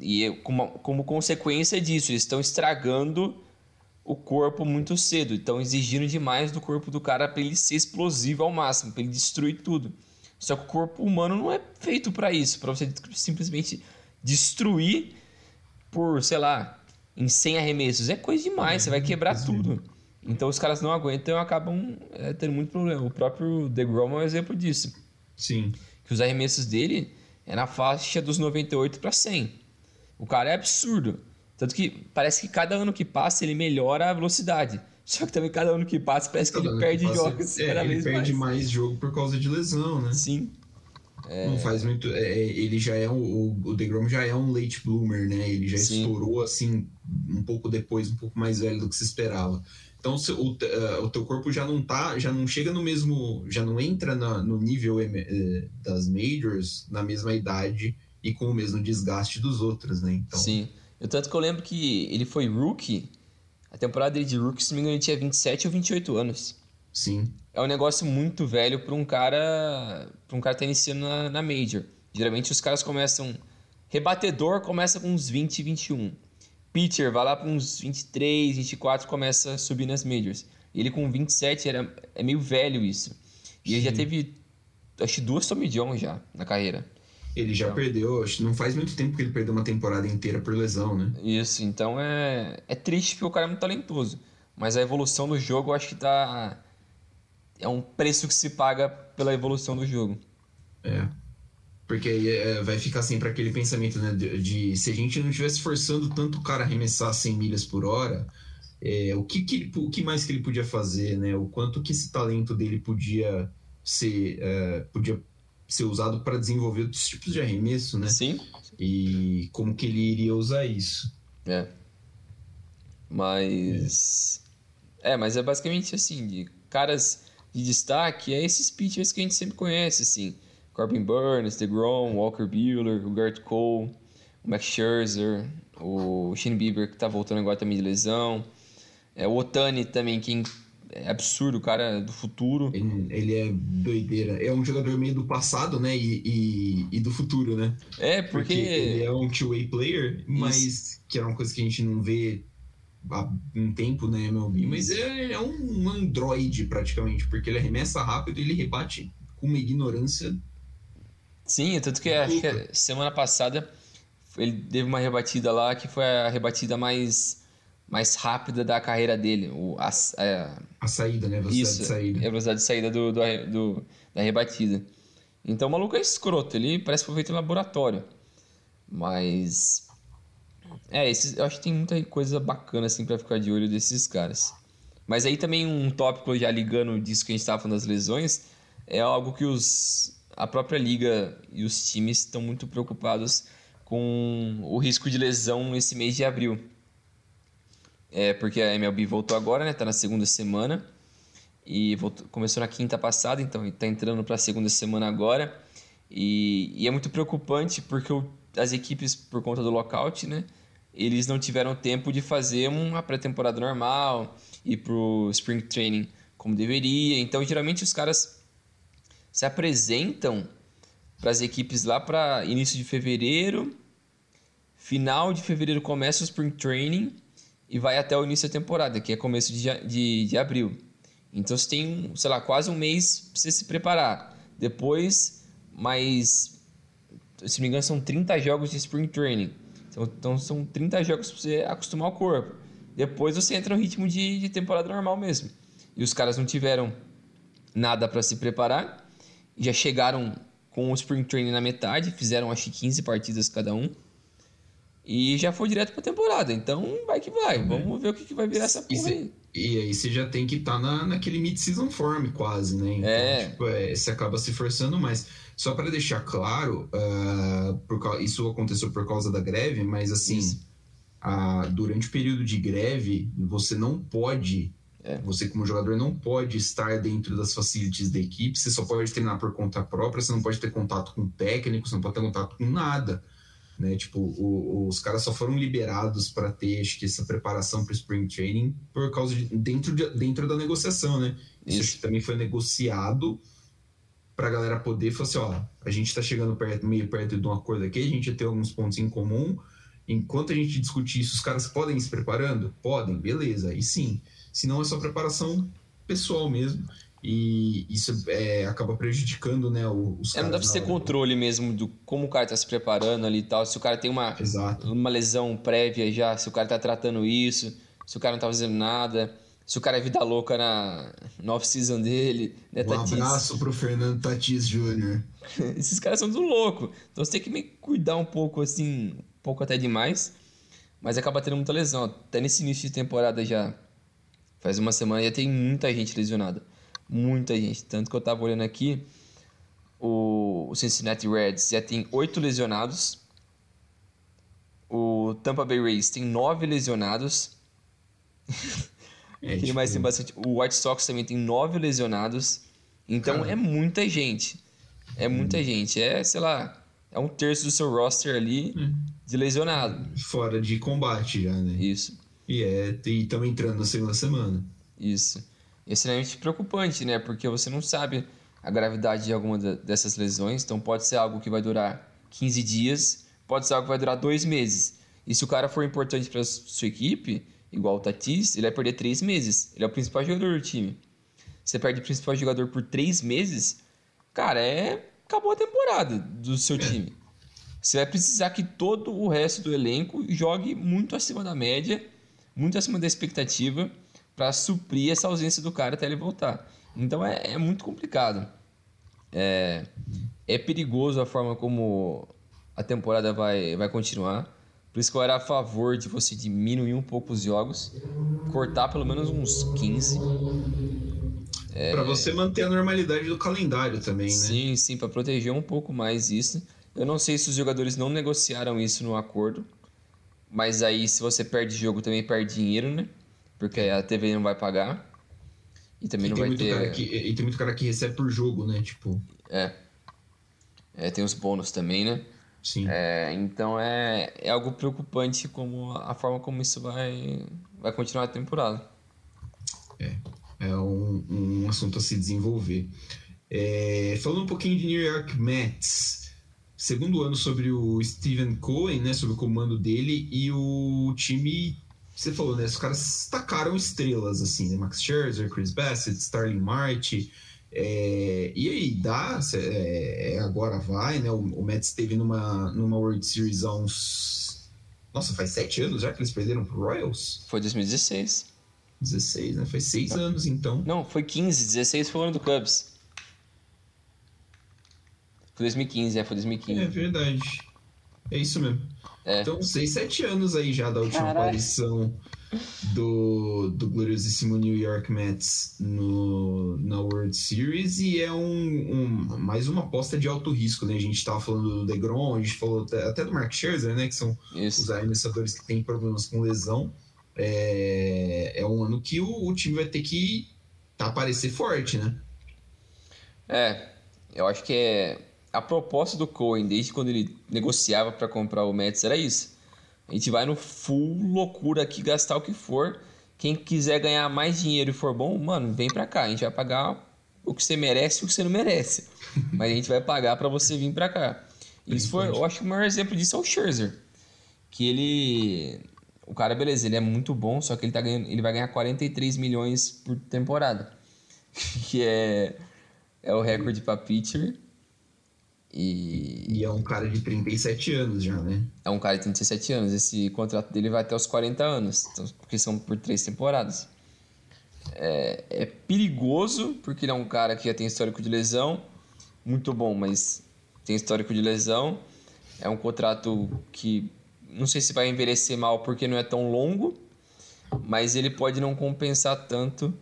E, e como, como consequência disso, eles estão estragando o corpo muito cedo, estão exigindo demais do corpo do cara para ele ser explosivo ao máximo, para ele destruir tudo. Só que o corpo humano não é feito para isso, para você simplesmente destruir por, sei lá, em 100 arremessos. É coisa demais, você vai quebrar tudo. Então os caras não aguentam e acabam é, tendo muito problema. O próprio DeGrom é um exemplo disso. Sim. Que os arremessos dele é na faixa dos 98 para 100. O cara é absurdo. Tanto que parece que cada ano que passa ele melhora a velocidade. Só que também cada ano que passa parece que cada ele perde passa, jogos é, ele perde mais. mais jogo por causa de lesão, né? Sim. É... Não faz muito. É, é ele já é o, o DeGrom já é um late bloomer, né? Ele já Sim. estourou assim um pouco depois, um pouco mais velho do que se esperava. Então o, uh, o teu corpo já não tá, já não chega no mesmo, já não entra na, no nível uh, das majors na mesma idade e com o mesmo desgaste dos outros, né? Então... Sim. Eu, tanto que eu lembro que ele foi rookie, a temporada dele de rookie, se não me engano, ele tinha 27 ou 28 anos. Sim. É um negócio muito velho para um cara, para um cara que tá iniciando na, na major. Geralmente os caras começam rebatedor começa com uns 20, 21 pitcher vai lá para uns 23, 24 começa a subir nas majors. Ele com 27 era, é meio velho isso. E Sim. ele já teve, acho duas Tommy John já na carreira. Ele já então, perdeu, acho que não faz muito tempo que ele perdeu uma temporada inteira por lesão, né? Isso, então é, é triste porque o cara é muito talentoso. Mas a evolução do jogo eu acho que tá. É um preço que se paga pela evolução do jogo. É. Porque aí é, vai ficar sempre aquele pensamento, né? De, de, se a gente não estivesse forçando tanto o cara a arremessar 100 milhas por hora, é, o, que, que, o que mais que ele podia fazer, né? O quanto que esse talento dele podia ser, é, podia ser usado para desenvolver outros tipos de arremesso, né? Sim. E como que ele iria usar isso. É. Mas. É, é mas é basicamente assim, de caras de destaque, é esses pitchers que a gente sempre conhece, assim. Corbin Burns, DeGrom, Walker Buehler, o Gert Cole, o Max Scherzer, o Shane Bieber que tá voltando agora também de lesão. É, o Otani também, que é absurdo, o cara do futuro. Ele, ele, é doideira. É um jogador meio do passado, né? E, e, e do futuro, né? É, porque... porque ele é um two-way player, mas Isso. que era uma coisa que a gente não vê há um tempo na né, MLB, mas é, é um androide praticamente, porque ele arremessa rápido e ele rebate com uma ignorância Sim, tanto que acho que semana passada ele teve uma rebatida lá que foi a rebatida mais, mais rápida da carreira dele. O, a, a, a saída, né? A velocidade isso, de saída. A velocidade de saída do, do, do, da rebatida. Então o maluco é escroto, ele parece que foi feito em laboratório. Mas. É, esses, eu acho que tem muita coisa bacana assim para ficar de olho desses caras. Mas aí também um tópico já ligando disso que a gente estava falando das lesões é algo que os a própria liga e os times estão muito preocupados com o risco de lesão nesse mês de abril. É porque a MLB voltou agora, né? Tá na segunda semana e voltou, começou na quinta passada, então está entrando para a segunda semana agora. E, e, é muito preocupante porque o, as equipes, por conta do lockout, né? Eles não tiveram tempo de fazer uma pré-temporada normal e pro spring training como deveria. Então, geralmente os caras se apresentam para as equipes lá para início de fevereiro. Final de fevereiro começa o Spring Training e vai até o início da temporada, que é começo de, de, de abril. Então você tem, sei lá, quase um mês para você se preparar. Depois, mais. Se não me engano, são 30 jogos de Spring Training. Então, então são 30 jogos para você acostumar o corpo. Depois você entra no ritmo de, de temporada normal mesmo. E os caras não tiveram nada para se preparar já chegaram com o Spring Training na metade, fizeram acho que 15 partidas cada um. E já foi direto pra temporada. Então vai que vai. Uhum. Vamos ver o que, que vai virar essa porra e aí. E aí você já tem que estar tá na, naquele mid-season form quase, né? Então, é. Tipo, é, você acaba se forçando mais. Só para deixar claro, uh, por, isso aconteceu por causa da greve, mas assim, uh, durante o período de greve, você não pode é, você, como jogador, não pode estar dentro das facilities da equipe, você só pode treinar por conta própria, você não pode ter contato com o técnico, você não pode ter contato com nada. Né? Tipo, o, os caras só foram liberados para ter acho que essa preparação para o Spring Training por causa de dentro, de, dentro da negociação, né? Isso, Isso também foi negociado para a galera poder falar assim, ó, a gente está chegando perto, meio perto de um acordo aqui, a gente tem alguns pontos em comum. Enquanto a gente discutir isso, os caras podem ir se preparando? Podem, beleza, aí sim senão é só preparação pessoal mesmo. E isso é, acaba prejudicando né, os é, Não dá pra ter controle mesmo do como o cara tá se preparando ali e tal. Se o cara tem uma, uma lesão prévia já, se o cara tá tratando isso, se o cara não tá fazendo nada, se o cara é vida louca na, na off-season dele. Né, um Tatis? abraço pro Fernando Tatis Jr. Esses caras são do louco. Então você tem que me cuidar um pouco assim, um pouco até demais, mas acaba tendo muita lesão. Até nesse início de temporada já, faz uma semana, já tem muita gente lesionada. Muita gente. Tanto que eu tava olhando aqui, o Cincinnati Reds já tem oito lesionados. O Tampa Bay Rays tem nove lesionados. É, tipo... mais tem bastante? O White Sox também tem nove lesionados. Então é muita gente. É muita hum. gente. É, sei lá, é um terço do seu roster ali hum. de lesionado. Fora de combate já, né? Isso. E é, estamos entrando na segunda semana. Isso. É extremamente preocupante, né? Porque você não sabe a gravidade de alguma dessas lesões. Então pode ser algo que vai durar 15 dias, pode ser algo que vai durar dois meses. E se o cara for importante para sua equipe, igual o Tatis, ele vai perder três meses. Ele é o principal jogador do time. Você perde o principal jogador por três meses, cara, é. Acabou a temporada do seu time. Você vai precisar que todo o resto do elenco jogue muito acima da média, muito acima da expectativa, para suprir essa ausência do cara até ele voltar. Então é, é muito complicado. É, é perigoso a forma como a temporada vai, vai continuar. Por isso que eu era a favor de você diminuir um pouco os jogos, cortar pelo menos uns 15. É... Para você manter a normalidade do calendário também, né? Sim, sim, para proteger um pouco mais isso. Eu não sei se os jogadores não negociaram isso no acordo, mas aí se você perde jogo também perde dinheiro, né? Porque a TV não vai pagar. E também e não vai ter. Que, e tem muito cara que recebe por jogo, né? Tipo. É. é tem os bônus também, né? Sim. É, então é, é algo preocupante como a forma como isso vai, vai continuar a temporada. É, é um, um assunto a se desenvolver. É, falando um pouquinho de New York Mets, segundo ano sobre o Steven Cohen, né, sobre o comando dele, e o time, você falou, né, os caras tacaram estrelas, assim, né, Max Scherzer, Chris Bassett, Starling Marte, é, e aí, dá? É, é, agora vai, né? O, o Mets esteve numa, numa World Series há uns. Nossa, faz sete anos já que eles perderam pro Royals? Foi 2016. 16, né? Foi seis Não. anos então. Não, foi 15. 16 foi o ano do Cubs. Foi 2015, é, foi 2015. É verdade. É isso mesmo. É. Então, seis, sete anos aí já da última Caraca. aparição do, do gloriosíssimo New York Mets no, na World Series e é um, um, mais uma aposta de alto risco, né? A gente estava falando do DeGrom, a gente falou até, até do Mark Scherzer, né? Que são Isso. os arremessadores que têm problemas com lesão. É, é um ano que o, o time vai ter que aparecer forte, né? É, eu acho que é a proposta do Cohen, desde quando ele negociava para comprar o Mets, era isso a gente vai no full loucura aqui, gastar o que for. Quem quiser ganhar mais dinheiro e for bom, mano, vem pra cá. A gente vai pagar o que você merece e o que você não merece. Mas a gente vai pagar para você vir pra cá. Isso foi, eu acho que o maior exemplo disso é o Scherzer. Que ele. O cara, beleza, ele é muito bom, só que ele, tá ganhando, ele vai ganhar 43 milhões por temporada. que é, é o recorde para pitcher. E... e é um cara de 37 anos já, né? É um cara de 37 anos. Esse contrato dele vai até os 40 anos, então, porque são por três temporadas. É, é, perigoso, porque ele é um cara que já tem histórico de lesão, muito bom, mas tem histórico de lesão. É um contrato que não sei se vai envelhecer mal porque não é tão longo, mas ele pode não compensar tanto,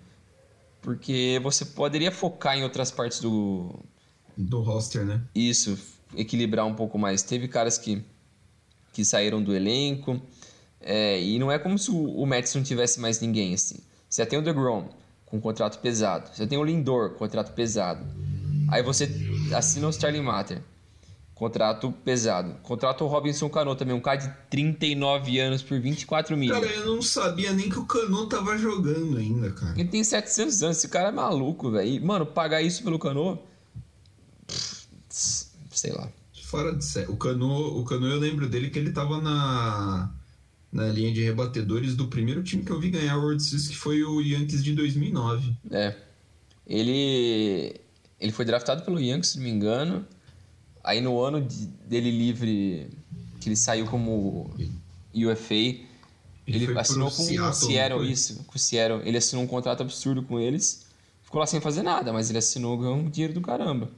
porque você poderia focar em outras partes do, do roster, né? Isso, equilibrar um pouco mais. Teve caras que, que saíram do elenco, é, e não é como se o, o Mets não tivesse mais ninguém, assim. Você tem o DeGrom, com um contrato pesado. Você tem o Lindor, contrato pesado. Aí você assina o Starling Matter, contrato pesado. Contrato o Robinson Cano também, um cara de 39 anos por 24 mil. Cara, eu não sabia nem que o Cano tava jogando ainda, cara. Ele tem 700 anos, esse cara é maluco, velho. Mano, pagar isso pelo Cano sei lá. Fora de série. O Cano, o Cano, eu lembro dele que ele tava na, na linha de rebatedores do primeiro time que eu vi ganhar a World Series, que foi o Yankees de 2009. É. Ele, ele foi draftado pelo Yankees, se não me engano. Aí no ano de, dele livre, que ele saiu como UFA, ele, ele assinou com Seattle, o Seattle, isso, com o Seattle. Ele assinou um contrato absurdo com eles. Ficou lá sem fazer nada, mas ele assinou ganhou um dinheiro do caramba.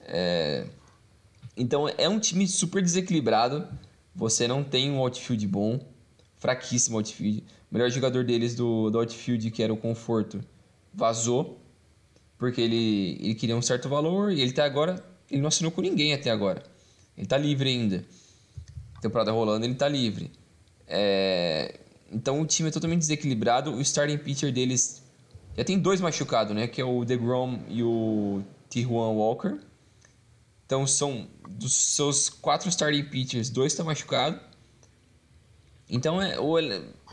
É... Então é um time super desequilibrado. você não tem um outfield bom, fraquíssimo outfield. O melhor jogador deles do, do outfield, que era o Conforto, vazou, porque ele, ele queria um certo valor e ele tá agora, ele não assinou com ninguém até agora. Ele tá livre ainda. Temporada rolando, ele tá livre. É, então o time é totalmente desequilibrado. O starting pitcher deles já tem dois machucados, né? Que é o DeGrom e o Tijuan Walker. Então são dos seus quatro starting pitchers, dois estão machucados. Então é,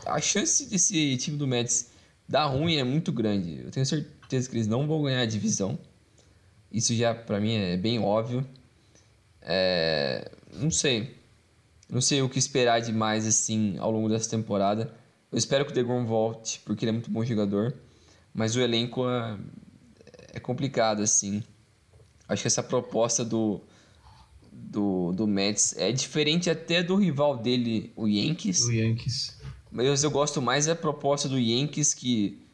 a chance desse time do Mets dar ruim é muito grande. Eu tenho certeza que eles não vão ganhar a divisão. Isso já para mim é bem óbvio. É, não sei. Não sei o que esperar demais assim ao longo dessa temporada. Eu espero que o DeGrom volte, porque ele é muito bom jogador. Mas o elenco é, é complicado, assim. Acho que essa proposta do, do, do Mets é diferente até do rival dele, o Yankees. O Yankees. Mas eu gosto mais da proposta do Yankees, que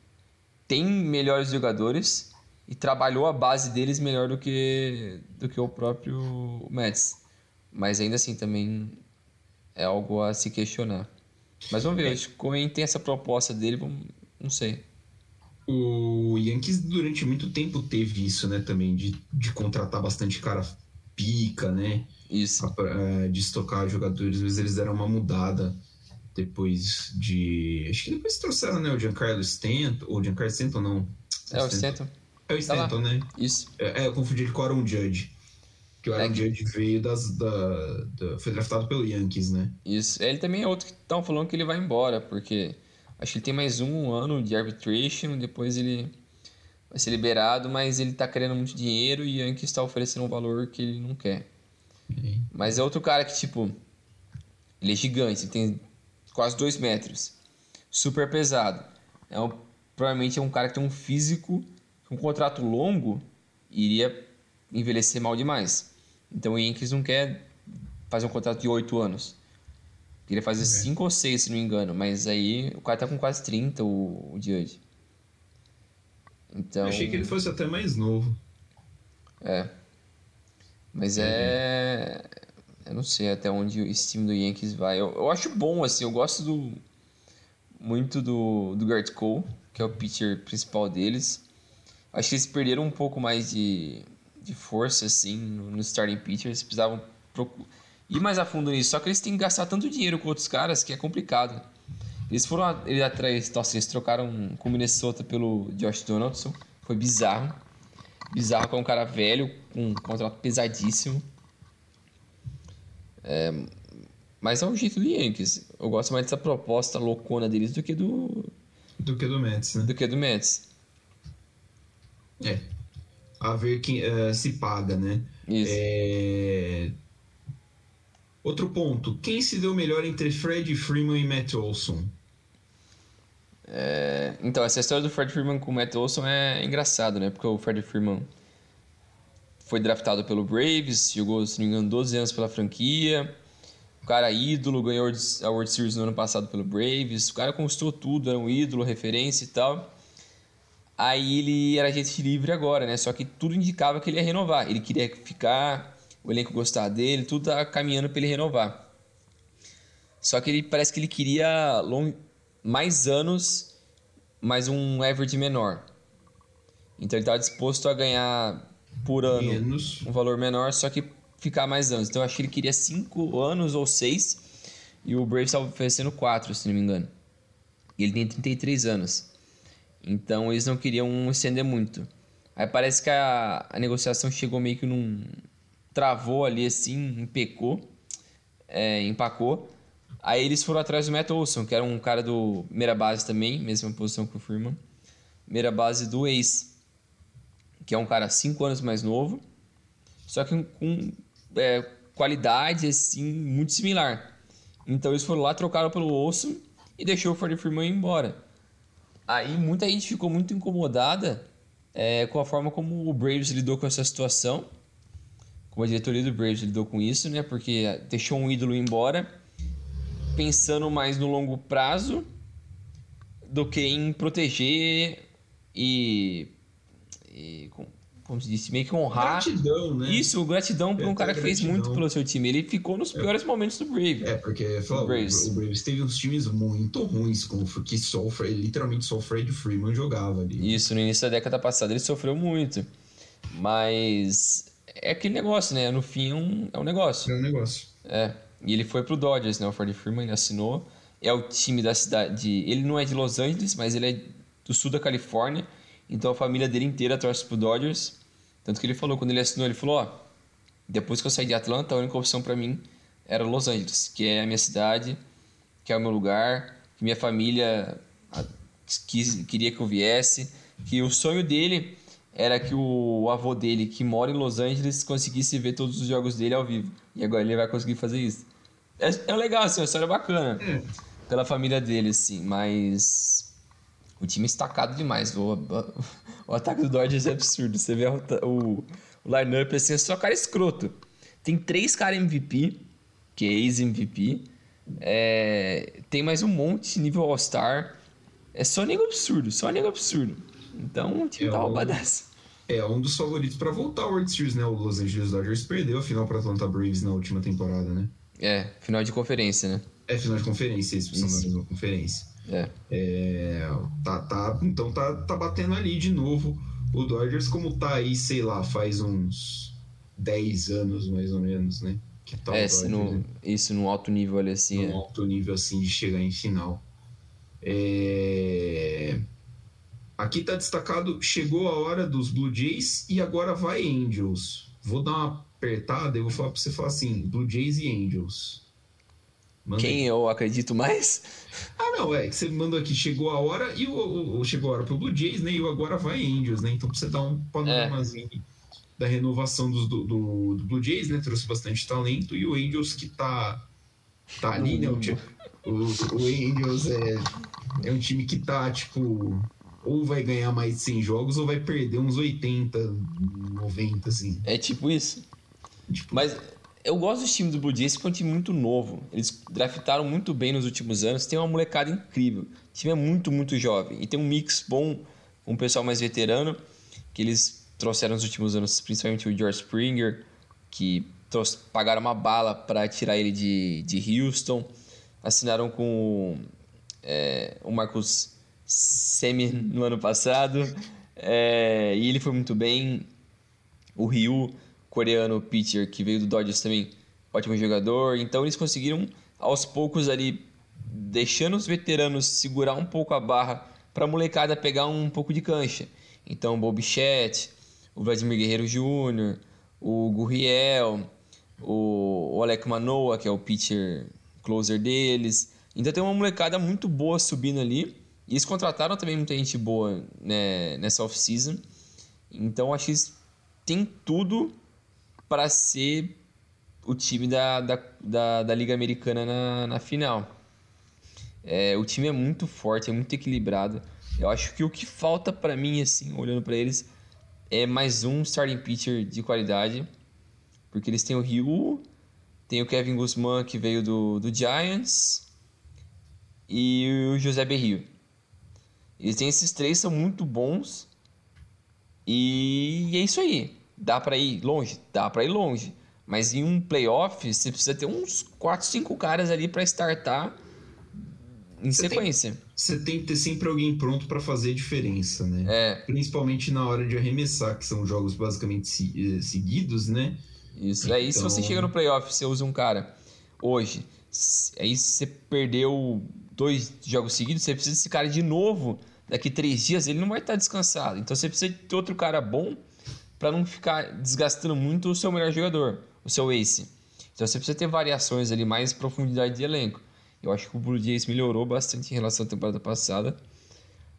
tem melhores jogadores e trabalhou a base deles melhor do que, do que o próprio Mets. Mas ainda assim também é algo a se questionar. Mas vamos ver, é. acho que Cohen tem essa proposta dele, vamos, não sei. O Yankees durante muito tempo teve isso, né, também, de, de contratar bastante cara pica, né? Isso. Pra, de estocar jogadores, mas eles deram uma mudada depois de. Acho que depois trouxeram, né? O Giancarlo Stanton, ou Giancarlo Stanton, não. É, o Stanton. É o Stanton, tá né? Isso. É, é, eu confundi ele com o Aaron Judge. Que o Aaron é. Judge veio das. Da, da, foi draftado pelo Yankees, né? Isso. Ele também é outro que estão falando que ele vai embora, porque acho que ele tem mais um ano de arbitration, depois ele vai ser liberado, mas ele tá querendo muito dinheiro e o Yankees está oferecendo um valor que ele não quer. Mas é outro cara que, tipo, ele é gigante, ele tem quase dois metros, super pesado. É um, provavelmente é um cara que tem um físico, um contrato longo, iria envelhecer mal demais. Então o Yankees não quer fazer um contrato de 8 anos. Queria fazer 5 é. ou 6, se não me engano. Mas aí o cara tá com quase 30, o, o Judge. Então... Eu achei que ele fosse até mais novo. É. Mas é. Eu não sei até onde esse time do Yankees vai. Eu, eu acho bom, assim. Eu gosto do. Muito do, do Gart Cole, que é o pitcher principal deles. Acho que eles perderam um pouco mais de, de força, assim, no, no starting pitcher. Eles precisavam ir mais a fundo nisso. Só que eles têm que gastar tanto dinheiro com outros caras que é complicado. Eles foram eles atrás, nossa, eles trocaram com o Minnesota pelo Josh Donaldson. Foi bizarro. Bizarro com um cara velho, com um contrato pesadíssimo. É, mas é o jeito do Yankees. Eu gosto mais dessa proposta loucona deles do que do. Do que do Mets, né? Do que do Mets. É. A ver quem uh, se paga, né? Isso. É... Outro ponto. Quem se deu melhor entre Fred Freeman e Matt Olson? É... Então, essa história do Fred Freeman com o Matt Olson é engraçado, né? Porque o Fred Freeman foi draftado pelo Braves, jogou, se não me engano, 12 anos pela franquia. O cara ídolo, ganhou a World Series no ano passado pelo Braves. O cara conquistou tudo, era um ídolo, referência e tal. Aí ele era agente livre agora, né? Só que tudo indicava que ele ia renovar. Ele queria ficar, o elenco gostar dele, tudo tá caminhando para ele renovar. Só que ele parece que ele queria long, mais anos, mais um average menor. Então ele estava disposto a ganhar por ano Menos. um valor menor, só que ficar mais anos. Então eu acho que ele queria 5 anos ou 6 e o Braves estava oferecendo 4, se não me engano. E ele tem 33 anos. Então eles não queriam estender muito. Aí parece que a, a negociação chegou meio que num. Travou ali assim, empecou, é, empacou. Aí eles foram atrás do Matt Olson, que era um cara do primeira base também, mesma posição que o Firman. Primeira base do Ace que é um cara 5 anos mais novo, só que com é, qualidade assim muito similar. Então eles foram lá, trocaram pelo Olson e deixou o Freddie Freeman embora. Aí muita gente ficou muito incomodada é, com a forma como o Braves lidou com essa situação, como a diretoria do Braves lidou com isso, né? Porque deixou um ídolo embora, pensando mais no longo prazo do que em proteger e e como se disse, meio que honrar. Gratidão, né? Isso, gratidão por É, um cara que fez muito pelo seu time. Ele ficou nos piores momentos do Brave. É, porque fala, O Braves. o Braves teve uns times muito ruins, com, que só o Fred, literalmente só o Fred Freeman jogava ali. Isso, no início da década passada ele sofreu muito. Mas é aquele negócio, né? No fim é um, é um negócio. É um negócio. É. E ele foi pro Dodgers, né? O Freddie Freeman ele assinou. É o time da cidade. Ele não é de Los Angeles, mas ele é do sul da Califórnia. Então a família dele inteira torce pro Dodgers. Tanto que ele falou, quando ele assinou, ele falou: Ó, depois que eu saí de Atlanta, a única opção pra mim era Los Angeles, que é a minha cidade, que é o meu lugar, que minha família quis, queria que eu viesse. Que o sonho dele era que o avô dele, que mora em Los Angeles, conseguisse ver todos os jogos dele ao vivo. E agora ele vai conseguir fazer isso. É, é legal, assim, uma história bacana. É. Pela família dele, assim, mas. O time estacado demais. O, o ataque do Dodgers é absurdo. Você vê o, o, o line-up, assim, é só cara escroto. Tem três caras MVP, que é ex-MVP. É, tem mais um monte nível All-Star. É só nego absurdo, só nego absurdo. Então o time É o- roubadaço. É um dos favoritos pra voltar ao World Series, né? O Los Angeles Dodgers perdeu a final pra Atlanta Braves na última temporada, né? É, final de conferência, né? É final de conferência, eles na Isso. mesma conferência. É. É, tá, tá, então tá, tá batendo ali de novo o Dodgers, como tá aí, sei lá, faz uns 10 anos mais ou menos, né? Que tá é, Dodgers, no, né? isso no alto nível ali, assim. num É. alto nível assim de chegar em final. É, Aqui tá destacado, chegou a hora dos Blue Jays e agora vai Angels. Vou dar uma apertada e vou falar pra você falar assim, Blue Jays e Angels. Manda. Quem eu acredito mais? Ah, não, é que você mandou aqui, chegou a hora e o, o- o- chegou a hora pro Blue Jays, né? E o agora vai Angels, né? Então pra você dar um panoramazinho da renovação dos- do, do, do Blue Jays, né? Trouxe bastante talento e o Angels que tá, tá ali, né? O, ti- o, o Angels é, é um time que tá, tipo, ou vai ganhar mais de 100 jogos ou vai perder uns 80, 90, assim. É tipo isso. Tipo, Mas eu gosto dos times do Blue Jays porque é um time muito novo. Eles draftaram muito bem nos últimos anos. Tem uma molecada incrível. O time é muito, muito jovem. E tem um mix bom com o pessoal mais veterano, que eles trouxeram nos últimos anos, principalmente o George Springer, que trouxe- pagaram uma bala para tirar ele de, de Houston. Assinaram com é, o Marcus Semi no ano passado. É, e ele foi muito bem. O Ryu, coreano pitcher que veio do Dodgers também, ótimo jogador. Então eles conseguiram aos poucos ali deixando os veteranos segurar um pouco a barra para a molecada pegar um pouco de cancha. Então o Bob Bichette, o Vladimir Guerreiro Jr., o Gurriel, o Alec Manoa, que é o pitcher closer deles. Então tem uma molecada muito boa subindo ali. E eles contrataram também muita gente boa né, nessa off-season. Então acho que eles têm tudo para ser o time da, da, da, da Liga Americana na, na final. É, o time é muito forte, é muito equilibrado. Eu acho que o que falta para mim, assim, olhando para eles, é mais um starting pitcher de qualidade. Porque eles têm o Ryu, tem o Kevin Guzman que veio do, do Giants e o José Berrio. Eles têm esses três, são muito bons. E é isso aí. Dá pra ir longe? Dá pra ir longe. Mas em um playoff, você precisa ter uns 4, 5 caras ali pra startar em Você tem- sequência. você tem que ter sempre alguém pronto para fazer a diferença, né? É, Principalmente na hora de arremessar, que são jogos basicamente eh, seguidos, né? isso. Aí se você Então- chega no playoff, você usa um cara hoje, aí você perdeu dois jogos seguidos, você precisa desse cara de novo. Daqui três dias ele não vai estar descansado. Então você precisa ter outro cara bom pra não ficar desgastando muito o seu melhor jogador, o seu ace. Então você precisa ter variações ali, mais profundidade de elenco. Eu acho que o Blue Jays melhorou bastante em relação à temporada passada.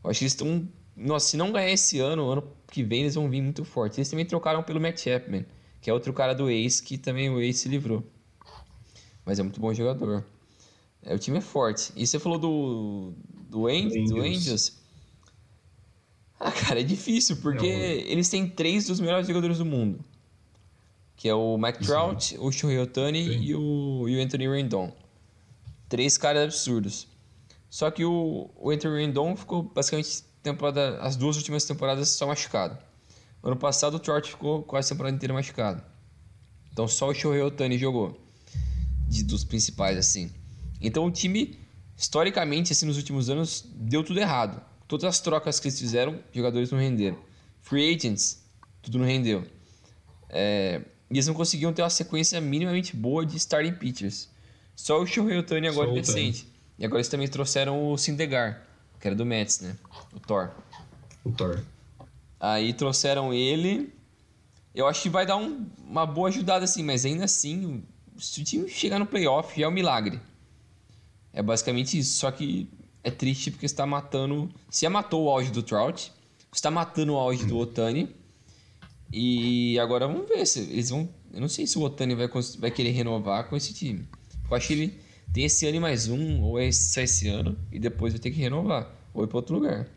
Eu acho que eles estão. Nossa, se não ganhar esse ano, ano que vem eles vão vir muito forte. Eles também trocaram pelo Matt Chapman, que é outro cara do Ace, que também o Ace se livrou. Mas é muito bom jogador. É, o time é forte. E você falou do, do, An- do Angels. Angels. Ah, cara, é difícil, porque É, eles têm três dos melhores jogadores do mundo. Que é o Mike Trout, o Shohei Ohtani Sim. e o, e o Anthony Rendon. Três caras absurdos. Só que o, o Anthony Rendon ficou basicamente temporada, as duas últimas temporadas só machucado. Ano passado o Trout ficou quase a temporada inteira machucado. Então só o Shohei Otani jogou. De, dos principais, assim. Então o time, historicamente, assim, nos últimos anos, deu tudo errado. Todas as trocas que eles fizeram, jogadores não renderam. Free agents, tudo não rendeu. É, e eles não conseguiam ter uma sequência minimamente boa de starting pitchers. Só o Shohei Otani agora é decente. E agora eles também trouxeram o Sindegar, que era do Mets, né? O Thor. O Thor. Aí trouxeram ele. Eu acho que vai dar um, uma boa ajudada, assim, mas ainda assim, se o time chegar no playoff, já é um milagre. É basicamente isso. Só que é triste porque está matando. Se matou o auge do Trout, está matando o auge do Otani. E agora vamos ver se eles vão. Eu não sei se o Otani vai, vai querer renovar com esse time. Eu acho que ele tem esse ano e mais um, ou é só esse ano, e depois vai ter que renovar, ou ir para outro lugar.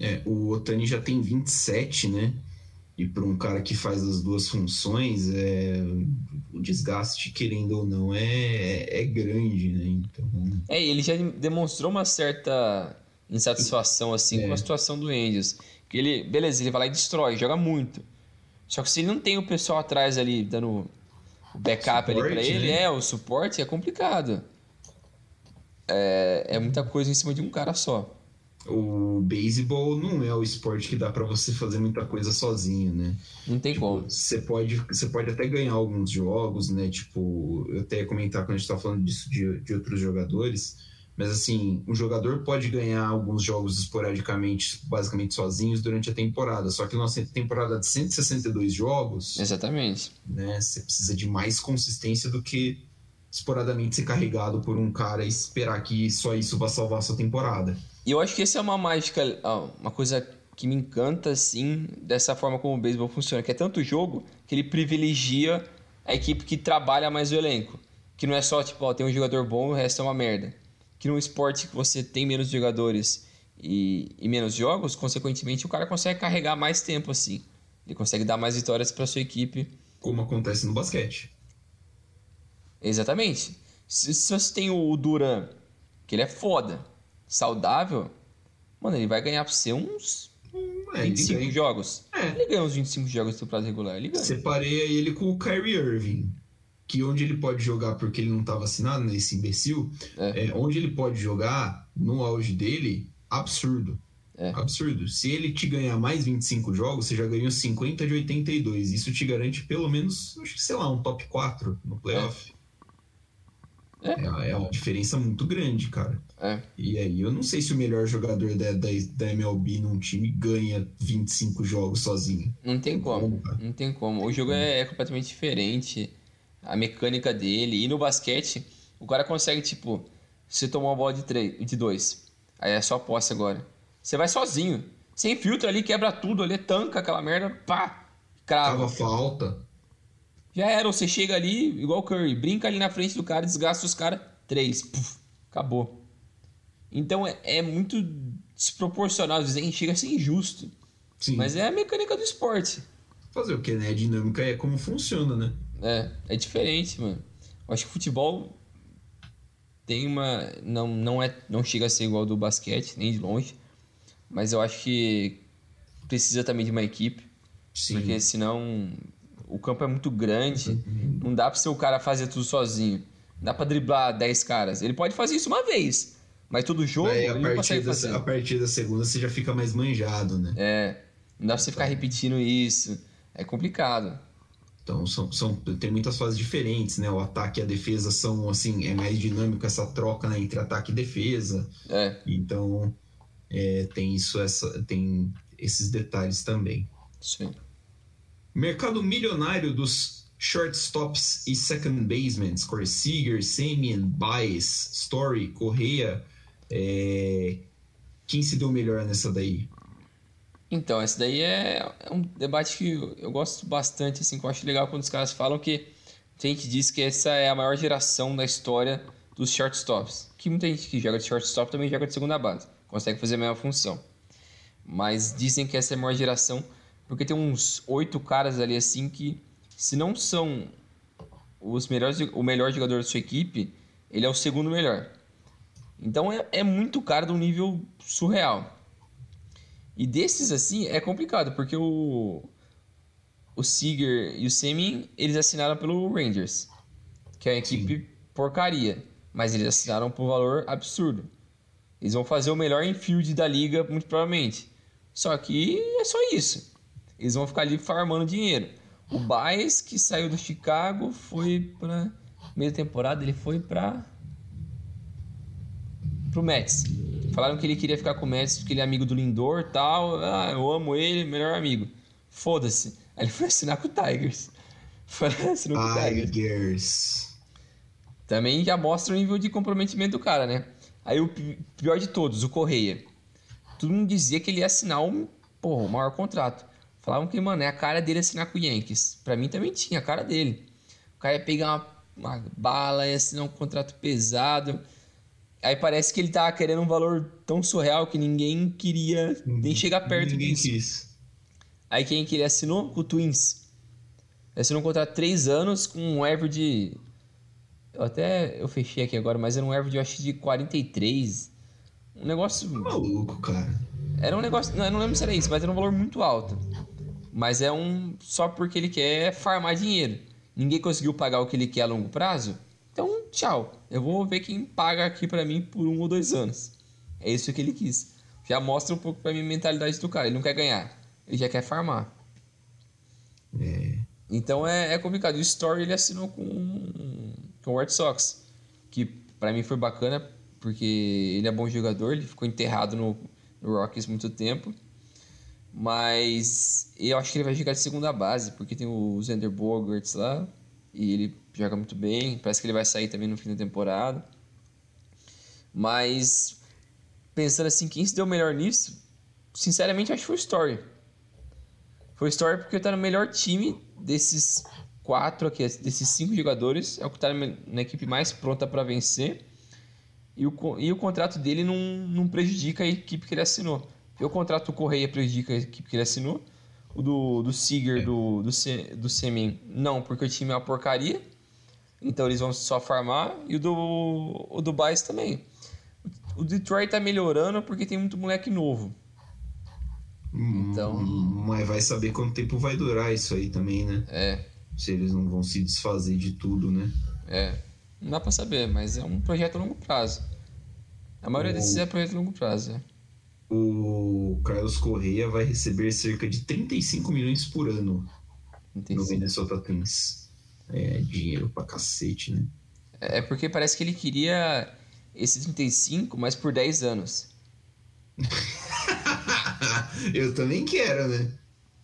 É, o Otani já tem 27, né? E para um cara que faz as duas funções, é, o desgaste, querendo ou não, é, é grande, né? Então... É, ele já demonstrou uma certa insatisfação assim é. com a situação do Angels. Que ele, beleza, ele vai lá e destrói, joga muito. Só que se ele não tem o pessoal atrás ali dando o backup suporte, ali para ele, né? é, o suporte é complicado. É, é muita coisa em cima de um cara só o beisebol não é o esporte que dá para você fazer muita coisa sozinho, né? Não tem tipo, como. Você pode, você pode até ganhar alguns jogos, né? Tipo, eu até ia comentar quando a gente tá falando disso de, de outros jogadores, mas assim, um jogador pode ganhar alguns jogos esporadicamente, basicamente sozinhos durante a temporada. Só que nossa temporada de 162 jogos. Exatamente. Né? Você precisa de mais consistência do que esporadamente ser carregado por um cara e esperar que só isso vá salvar a sua temporada. E eu acho que essa é uma mágica, uma coisa que me encanta, assim, dessa forma como o beisebol funciona, que é tanto jogo que ele privilegia a equipe que trabalha mais o elenco. Que não é só, tipo, ó, tem um jogador bom e o resto é uma merda. Que num esporte que você tem menos jogadores e, e menos jogos, consequentemente, o cara consegue carregar mais tempo, assim. Ele consegue dar mais vitórias para sua equipe. Como acontece no basquete. Exatamente. Se, se você tem o Duran, que ele é foda, saudável, mano, ele vai ganhar pra você uns é, 25 ganha. jogos. É. Ele ganha uns 25 jogos do prazo regular. Ele ganha. Separei ele com o Kyrie Irving. Que onde ele pode jogar, porque ele não tá vacinado, nesse né, imbecil, é. é. onde ele pode jogar, no auge dele, absurdo. É. Absurdo. Se ele te ganhar mais 25 jogos, você já ganhou 50 de 82. Isso te garante pelo menos, acho que sei lá, um top 4 no playoff. É, é, é uma diferença muito grande, cara. É. E aí, eu não sei se o melhor jogador da, da, da MLB num time ganha 25 jogos sozinho. Não tem como. não tem como. O jogo é, é, completamente diferente. A mecânica dele. E no basquete, o cara consegue, tipo, você tomou uma bola de, três, de dois. Aí é só posse agora. Você vai sozinho. Sem filtro ali, quebra tudo ali, tanca aquela merda, pá, crava. Tava falta. Já era, você chega ali, igual o Curry, brinca ali na frente do cara, desgasta os caras, três, puf, acabou. Então é, é muito desproporcional, às vezes chega a ser injusto. Sim. Mas é a mecânica do esporte. Fazer o que, né? A dinâmica é como funciona, né? É, é diferente, mano. Eu acho que o futebol tem uma. Não, não, é, não chega a ser igual ao do basquete, nem de longe. Mas eu acho que precisa também de uma equipe. Sim. Porque senão o campo é muito grande, uhum. não dá para ser o cara fazer tudo sozinho. Não dá para driblar 10 caras. Ele pode fazer isso uma vez, mas todo jogo Aí, ele não consegue da, fazer. A partir da segunda você já fica mais manjado, né? É, não dá pra você ficar repetindo isso. É complicado. Então são, são, tem muitas fases diferentes, né? O ataque e a defesa são assim, é mais dinâmico essa troca né, entre ataque e defesa. É. Então é, tem isso, essa, tem esses detalhes também. Sim. Mercado milionário dos shortstops e second basemen, Corey Seager, Semien, Baez, Story, Correia. É... Quem se deu melhor nessa daí? Então, essa daí é, um debate que eu gosto bastante, assim, que eu acho legal quando os caras falam que tem gente diz que essa é a maior geração da história dos shortstops. Que muita gente que joga de shortstop também joga de segunda base, consegue fazer a mesma função. Mas dizem que essa é a maior geração porque tem uns oito caras ali assim que, se não são os melhores, o melhor jogador da sua equipe, ele é o segundo melhor. Então é, é muito cara de um nível surreal. E desses assim é complicado, porque o, o Seager e o Semin, eles assinaram pelo Rangers, que é uma equipe Sim. porcaria, mas eles assinaram por valor absurdo. Eles vão fazer o melhor infield da liga, muito provavelmente. Só que é só isso. Eles vão ficar ali farmando dinheiro. O Baez, que saiu do Chicago, foi pra meia temporada, ele foi pra. Pro Mets. Falaram que ele queria ficar com o Mets porque ele é amigo do Lindor e tal. Ah, eu amo ele, melhor amigo. Foda-se. Aí ele foi assinar com o Tigers. Foi assinar com o Tigers. Tigers. Também já mostra o nível de comprometimento do cara, né? Aí o pior de todos, o Correia. Todo mundo dizia que ele ia assinar um, porra, o maior contrato. Falavam que, mano, é a cara dele assinar com o Yankees. Pra mim também tinha a cara dele. O cara ia pegar uma, uma bala, ia assinar um contrato pesado. Aí parece que ele tava querendo um valor tão surreal que ninguém queria nem chegar perto ninguém disso. Quis. Aí quem que ele assinou? Com o Twins. Assinou um contrato de 3 anos com um average eu até eu fechei aqui agora, mas era um average, eu acho, de 43. Um negócio. Maluco, cara. Era um negócio. Não, eu não lembro se era isso, mas era um valor muito alto. Mas é um. Só porque ele quer farmar dinheiro. Ninguém conseguiu pagar o que ele quer a longo prazo. Então, tchau. Eu vou ver quem paga aqui para mim por um ou dois anos. É isso que ele quis. Já mostra um pouco pra mim a mentalidade do cara. Ele não quer ganhar. Ele já quer farmar. É. Então é, é complicado. O Story ele assinou com com o Red Sox, que para mim foi bacana porque ele é bom jogador, ele ficou enterrado no, no Rockies muito tempo. Mas eu acho que ele vai jogar de segunda base, porque tem o Zander Bogarts lá, e ele joga muito bem. Parece que ele vai sair também no fim da temporada. Mas pensando assim, quem se deu melhor nisso, sinceramente acho que foi o Story. Foi o Story porque tá no melhor time desses quatro aqui, desses cinco jogadores, é o que está na equipe mais pronta para vencer. E o, e o contrato dele não, não prejudica a equipe que ele assinou. O contrato do Correia prejudica a equipe que ele assinou. O do, do Seager, do, do, do Semin, não, porque o time é uma porcaria. Então eles vão só farmar. E o do, o do Baez também. O Detroit tá melhorando porque tem muito moleque novo. Então. Mas vai saber quanto tempo vai durar isso aí também, né? É se eles não vão se desfazer de tudo, né? É, não dá para saber, mas é um projeto a longo prazo. A maioria o... desses é projeto a longo prazo. É. O Carlos Correia vai receber cerca de 35 milhões por ano 35. no Minnesota Twins. É dinheiro pra cacete, né? É porque parece que ele queria esse 35, mas por 10 anos. Eu também quero, né?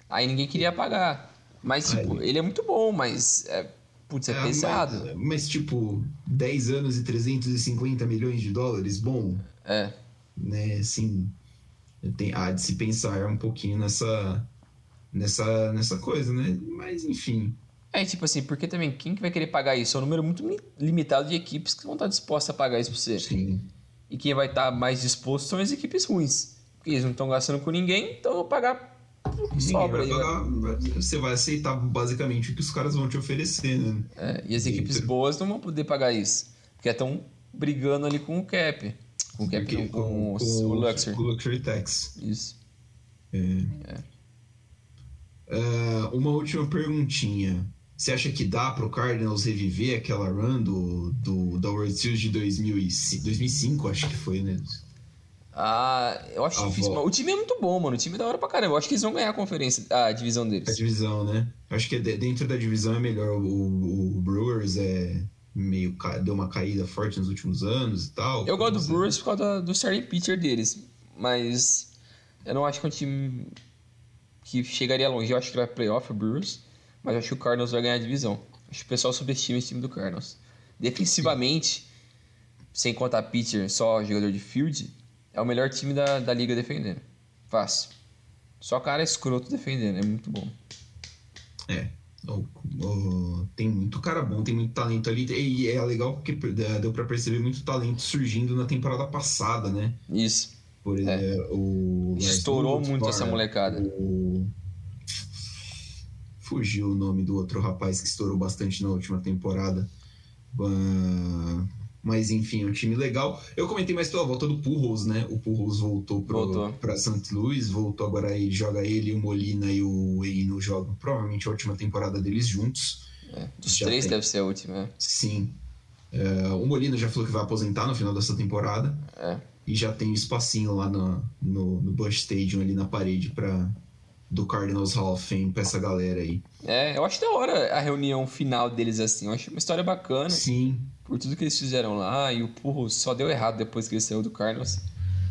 Aí ninguém queria pagar. Mas, tipo, ele é muito bom, mas. É, putz, é, é pesado. Mas, mas, tipo, 10 anos e 350 milhões de dólares, bom. É. Né, assim. Tem, há de se pensar um pouquinho nessa. Nessa, nessa coisa, né? Mas, enfim. É, tipo assim, porque também quem que vai querer pagar isso? É um número muito limitado de equipes que vão estar dispostas a pagar isso pra você. Sim. E quem vai estar mais disposto são as equipes ruins. Porque eles não estão gastando com ninguém, então eu vou pagar sobra aí. Né? Você vai aceitar basicamente o que os caras vão te oferecer, né? É, e as equipes boas não vão poder pagar isso. Porque estão brigando ali com o cap. Com o cap, com, com, com, o, Luxury. Com o Luxury Tax. Isso. É. É. Uh, uma última perguntinha. Você acha que dá pro Cardinals reviver aquela run do, do, da World Series de 2005, 2005, acho que foi, né? Ah, eu acho difícil. O time é muito bom, mano. O time é da hora pra caramba. Eu acho que eles vão ganhar a conferência, a divisão deles. A divisão, né? Acho que dentro da divisão é melhor. O, o Brewers é meio deu uma caída forte nos últimos anos e tal. Eu gosto do Brewers por causa do starting pitcher deles, mas eu não acho que é um time que chegaria longe. Eu acho que vai playoff o Brewers, mas eu acho que o Cardinals vai ganhar a divisão. Acho que o pessoal subestima esse time do Cardinals. Defensivamente, sem contar pitcher, só jogador de field, é o melhor time da, da liga defendendo. Fácil. Só cara escroto defendendo, é muito bom. É. O, o, tem muito cara bom, tem muito talento ali. E é legal porque deu para perceber muito talento surgindo na temporada passada, né? Isso. Por é. o. Estourou muito essa molecada. O... Fugiu o nome do outro rapaz que estourou bastante na última temporada. Uh... Mas enfim, é um time legal. Eu comentei mais pela volta do Purros, né? O Purros voltou, pra St. Louis, voltou agora aí, joga ele, o Molina e o Eino jogam provavelmente a última temporada deles juntos. É, dos Já três tem. deve ser a última, né? Sim. É, o Molina já falou que vai aposentar no final dessa temporada. É. E já tem um espacinho lá no, no, no Busch Stadium, ali na parede, pra, do Cardinals Hall of Fame pra essa galera aí. É, eu acho da hora a reunião final deles assim. Eu acho uma história bacana. Sim. Por tudo que eles fizeram lá. E o Purro só deu errado depois que ele saiu do Cardinals.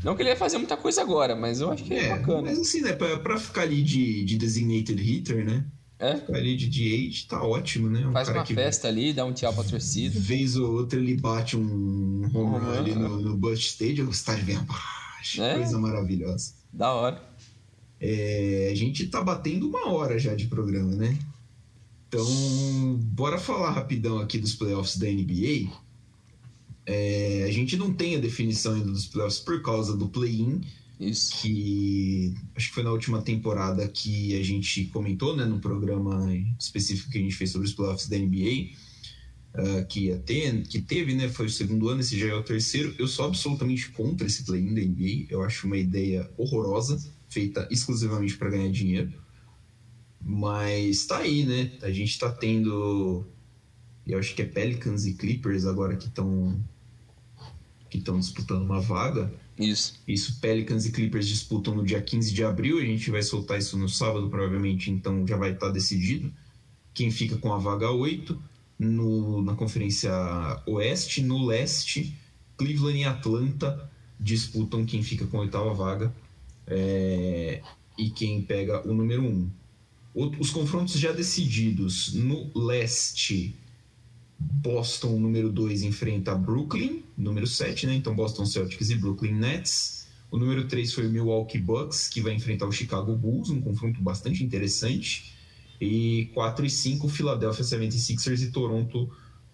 Não que ele ia fazer muita coisa agora, mas eu acho que é, É, bacana. mas assim, né? Pra, pra ficar ali de, de designated hitter, né? É, Ficar ali de DH tá ótimo, né? Um faz uma festa ali, dá um tchau pra torcida. vez ou outra ele bate um home run Uhum. ali no, no Busch Stadium, o estádio vem abaixo. É. Coisa maravilhosa. Da hora. É, a gente tá batendo uma hora já de programa, né? Então, bora falar rapidão aqui dos playoffs da NBA. É, a gente não tem a definição ainda dos playoffs por causa do play-in, Isso. que acho que foi na última temporada que a gente comentou, né, no programa específico que a gente fez sobre os playoffs da NBA, ah, que ia ter, que teve, né, foi o segundo ano, esse já é o terceiro. Eu sou absolutamente contra esse play-in da NBA, eu acho uma ideia horrorosa, feita exclusivamente para ganhar dinheiro. Mas tá aí, né? A gente tá tendo. Eu acho que é Pelicans e Clippers agora que estão que estão disputando uma vaga. Isso. Isso, Pelicans e Clippers disputam no dia 15 de abril. A gente vai soltar isso no sábado, provavelmente, então já vai estar decidido. Quem fica com a vaga 8 no, na Conferência Oeste, no leste, Cleveland e Atlanta disputam quem fica com a oitava vaga é, e quem pega o número 1. Os confrontos já decididos no leste. Boston, número 2, enfrenta Brooklyn, número 7, né? Então Boston Celtics e Brooklyn Nets. O número 3 foi o Milwaukee Bucks, que vai enfrentar o Chicago Bulls, um confronto bastante interessante. E 4 e 5, Philadelphia 76ers e Toronto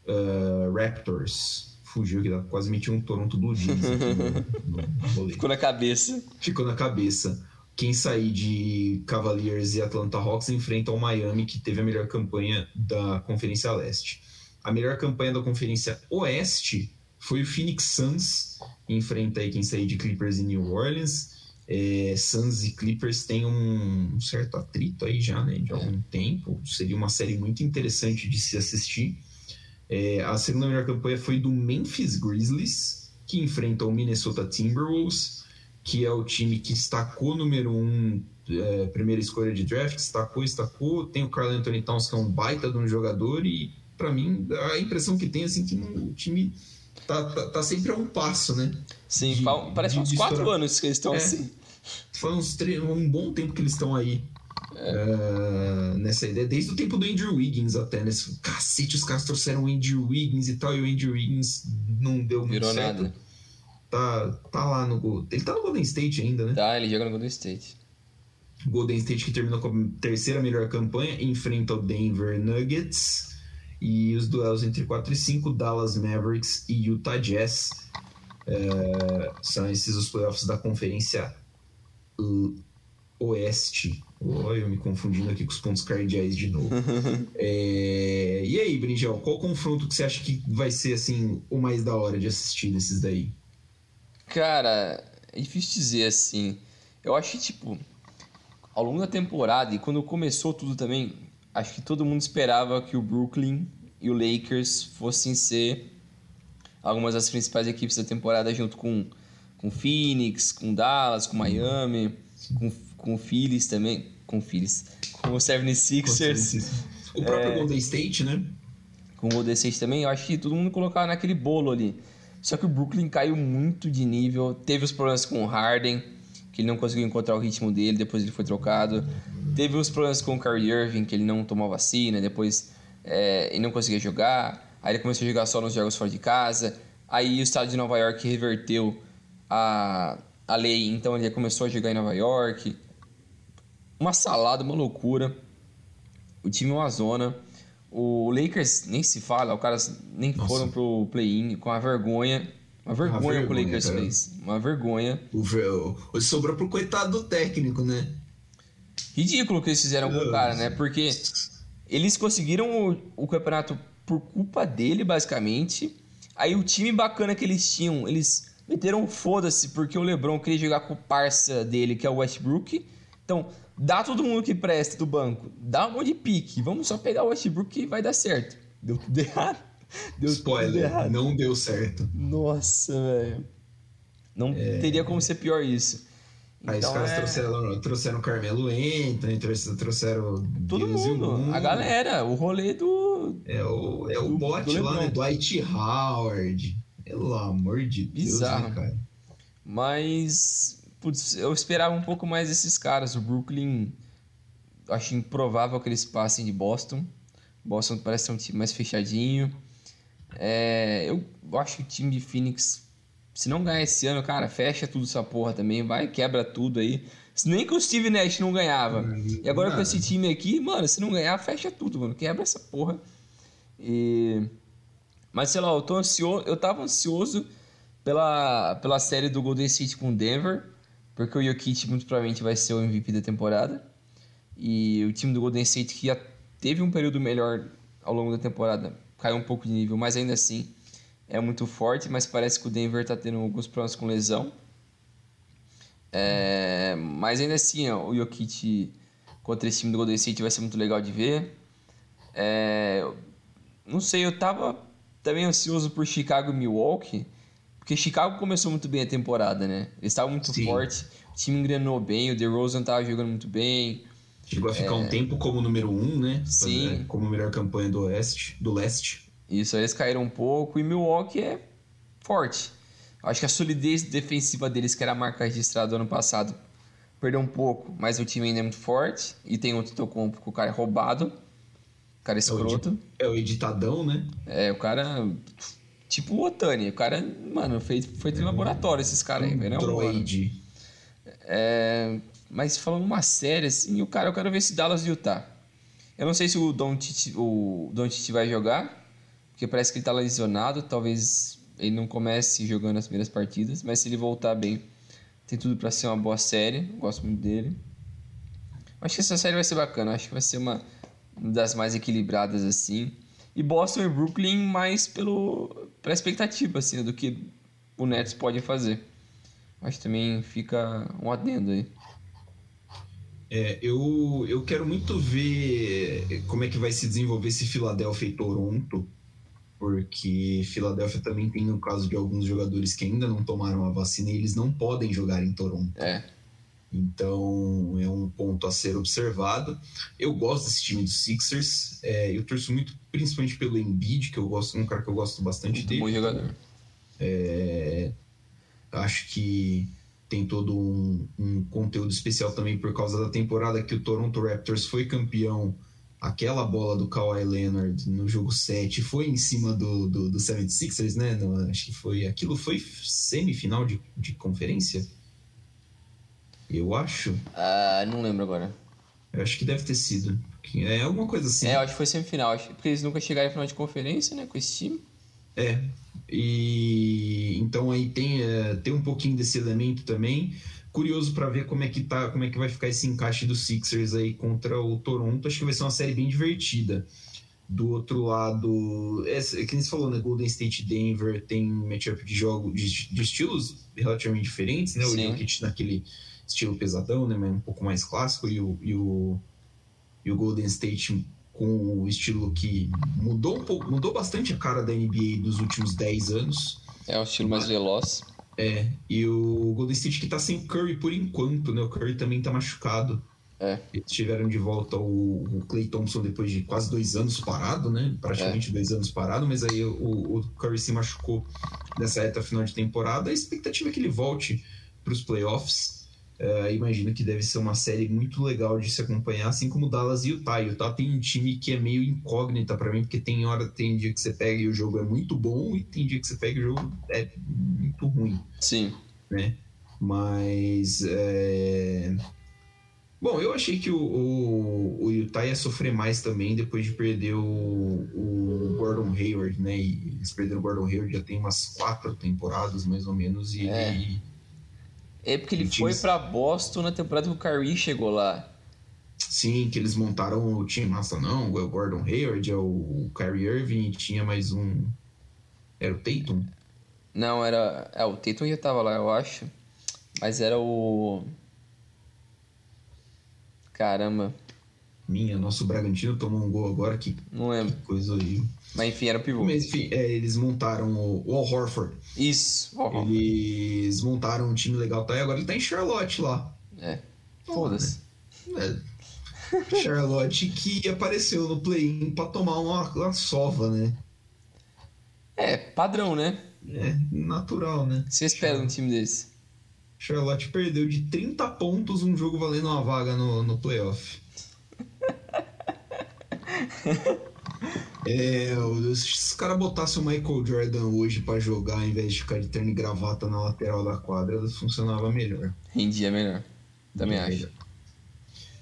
eh, Raptors. Fugiu que quase meti um Toronto Blue Jays aqui no, no Ficou na cabeça. ficou na cabeça. Quem sair de Cavaliers e Atlanta Hawks enfrenta o Miami, que teve a melhor campanha da Conferência Leste. A melhor campanha da Conferência Oeste foi o Phoenix Suns, enfrenta aí quem sair de Clippers e New Orleans. É, Suns e Clippers têm um certo atrito aí já, né, de algum tempo. Seria uma série muito interessante de se assistir. É, a segunda melhor campanha foi do Memphis Grizzlies, que enfrenta o Minnesota Timberwolves, que é o time que destacou número um, é, primeira escolha de draft, destacou, destacou. Tem o Carl Anthony Towns, que é um baita de um jogador, e para mim a impressão que tem assim que o time tá, tá, tá sempre a um passo, né? Sim, De- parece de- uns de quatro estourar. anos que eles estão É. assim. Faz uns um bom tempo que eles estão aí. é, nessa ideia, desde o tempo do Andrew Wiggins até, né? Cacete, os caras trouxeram o Andrew Wiggins e tal, e o Andrew Wiggins não deu muito Virou certo. nada. Tá, tá lá no. Ele tá no Golden State ainda, né? Tá, ele joga no Golden State. Golden State que terminou com a terceira melhor campanha, enfrenta o Denver Nuggets e os duelos entre 4 e 5, Dallas Mavericks e Utah Jazz. É, são esses os playoffs da Conferência Oeste. Olha, eu me confundindo aqui com os pontos cardeais de novo. É, e aí, Brinjel, qual confronto que você acha que vai ser assim o mais da hora de assistir desses daí? Cara, é difícil dizer assim. Eu acho que, tipo, ao longo da temporada e quando começou tudo também, acho que todo mundo esperava que o Brooklyn e o Lakers fossem ser algumas das principais equipes da temporada junto com com Phoenix, com Dallas, com Miami, com, com o Phillies também, com o Phillies, com o 76ers, O próprio É. Golden State, né? com o Golden State também, eu acho que todo mundo colocava naquele bolo ali. Só que o Brooklyn caiu muito de nível, teve os problemas com o Harden, que ele não conseguiu encontrar o ritmo dele, depois ele foi trocado. Teve os problemas com o Kyrie Irving, que ele não tomou vacina, depois é, ele não conseguia jogar. Aí ele começou a jogar só nos jogos fora de casa. Aí o estado de Nova York reverteu a, a lei, então ele começou a jogar em Nova York. Uma salada, uma loucura. O time é uma zona. O Lakers nem se fala, os caras nem Nossa. foram pro play-in com a vergonha. Uma vergonha, que o Lakers cara. fez. Uma vergonha. O, o, o- sobrou pro coitado do técnico, né? Ridículo que eles fizeram com o cara, né? Porque eles conseguiram o, o campeonato por culpa dele, basicamente. Aí o time bacana que eles tinham, eles meteram foda-se porque o LeBron queria jogar com o parça dele, que é o Westbrook. Então, dá todo mundo que presta do banco, dá um monte de pique, vamos só pegar o Westbrook que vai dar certo. Deu tudo errado. Deu Spoiler, tudo errado. não deu certo. Nossa, velho. Não é... teria como ser pior isso. Aí então, os caras é... trouxeram, trouxeram Carmelo Anthony, trouxeram. Todo mundo. A galera, o rolê do. É o, é o do, bot do lá, né? Dwight Howard. Pelo amor de Bizarro. Deus, né, cara? Mas. Putz, eu esperava um pouco mais desses caras. O Brooklyn. Acho improvável que eles passem de Boston. Boston parece ser um time mais fechadinho. É, eu acho que o time de Phoenix se não ganhar esse ano, cara, fecha tudo essa porra também, vai, quebra tudo aí. Nem que o Steve Nash não ganhava. E agora com esse time aqui, mano, se não ganhar, fecha tudo, mano. Quebra essa porra. E... Mas sei lá, eu tô ansioso. Eu tava ansioso pela, pela série do Golden State com Denver. Porque o Jokic muito provavelmente vai ser o MVP da temporada. E o time do Golden State que já teve um período melhor ao longo da temporada caiu um pouco de nível, mas ainda assim é muito forte, mas parece que o Denver está tendo alguns problemas com lesão. É, mas ainda assim, ó, o Jokic contra esse time do Golden State vai ser muito legal de ver. É, não sei, eu tava também ansioso por Chicago e Milwaukee, porque Chicago começou muito bem a temporada, né? Eles estavam muito Sim. fortes, o time engrenou bem, o DeRozan tava jogando muito bem. Chegou a ficar é... um tempo como número um, né? Sim. Como melhor campanha do Oeste, do Leste. Isso, eles caíram um pouco e Milwaukee é forte. Acho que a solidez defensiva deles, que era a marca registrada do ano passado, perdeu um pouco, mas o time ainda é muito forte. E tem outro Tocompo com o cara é roubado. O cara é escroto. É o editadão, né? É, o cara. Tipo o Otani. O cara, mano, fez, foi de é laboratório esses caras aí, velho. Droid. É, mas falando uma série, assim, o cara, eu quero ver se Dallas e Utah. Eu não sei se o Don Titi, o Don Titi vai jogar, porque parece que ele está lesionado, talvez ele não comece jogando as primeiras partidas, mas se ele voltar bem, tem tudo para ser uma boa série. Gosto muito dele. Acho que essa série vai ser bacana, acho que vai ser uma das mais equilibradas assim. E Boston e Brooklyn mais pelo pela expectativa assim do que o Nets pode fazer. Que também fica um adendo aí. É, eu, eu quero muito ver como é que vai se desenvolver esse Philadelphia e Toronto porque Filadélfia também tem o caso de alguns jogadores que ainda não tomaram a vacina e eles não podem jogar em Toronto. É. Então ponto a ser observado. Eu gosto desse time dos Sixers. É, eu torço muito, principalmente pelo Embiid, que eu gosto, um cara que eu gosto bastante muito dele. Bom jogador. É, acho que tem todo um, um conteúdo especial também por causa da temporada que o Toronto Raptors foi campeão aquela bola do Kawhi Leonard no jogo 7 foi em cima do, do, do 76ers, né? No, acho que foi. Aquilo foi semifinal de, de conferência? Eu acho. Ah, não lembro agora. Eu acho que deve ter sido. É alguma coisa assim. É, eu acho que foi semifinal. Porque eles nunca chegaram em final de conferência, né? Com esse time. É. E então aí tem, é, tem um pouquinho desse elemento também curioso para ver como é que tá, como é que vai ficar esse encaixe dos Sixers aí contra o Toronto. Acho que vai ser uma série bem divertida. Do outro lado, é, é que nem você falou, né? Golden State Denver tem matchup de jogo de, de estilos relativamente diferentes, né? O Jokic naquele estilo pesadão, né? Mas um pouco mais clássico e o, e o, e o Golden State com o estilo que mudou um pouco, mudou bastante a cara da NBA dos últimos 10 anos. É um estilo mais veloz. É, e o Golden State que tá sem Curry por enquanto, né? O Curry também tá machucado. É. Eles tiveram de volta o, o Clay Thompson depois de quase dois anos parado, né? Praticamente é. dois anos parado, mas aí o, o, Curry se machucou nessa reta final de temporada. A expectativa é que ele volte para os playoffs. Uh, imagino que deve ser uma série muito legal de se acompanhar, assim como Dallas e Utah. Utah tem um time que é meio incógnita para mim, porque tem hora, tem dia que você pega e o jogo é muito bom, e tem dia que você pega e o jogo é muito ruim. Sim. Né? Mas. É... Bom, eu achei que o, o, o, Utah ia sofrer mais também depois de perder o, o Gordon Hayward, né? E eles perderam o Gordon Hayward já tem umas quatro temporadas, mais ou menos, e. É. e é porque ele foi para Boston na temporada que o Kyrie chegou lá. Sim, que eles montaram o time. Nossa, não, é o Gordon Hayward, é o Kyrie Irving e tinha mais um. Era o Tatum? Não, era. É, o Tatum já tava lá, eu acho. Mas era o. Caramba. Minha, nosso Bragantino tomou um gol agora, que, Não lembro. que coisa horrível. Mas enfim, era o pivô. Mas enfim, é, eles montaram o, o Al Horford. Isso. Ó, ó. Eles montaram um time legal, tá? E agora ele tá em Charlotte lá. É. Foda-se. É. Charlotte que apareceu no play-in pra tomar uma, uma sova, né? É, padrão, né? É natural, né? Você espera um time desse. Charlotte perdeu de 30 pontos um jogo valendo uma vaga no, no playoff. É, se os caras botassem o Michael Jordan hoje pra jogar, ao invés de ficar de terno e gravata na lateral da quadra, funcionava melhor. Rendia melhor. Também Bem acho. melhor.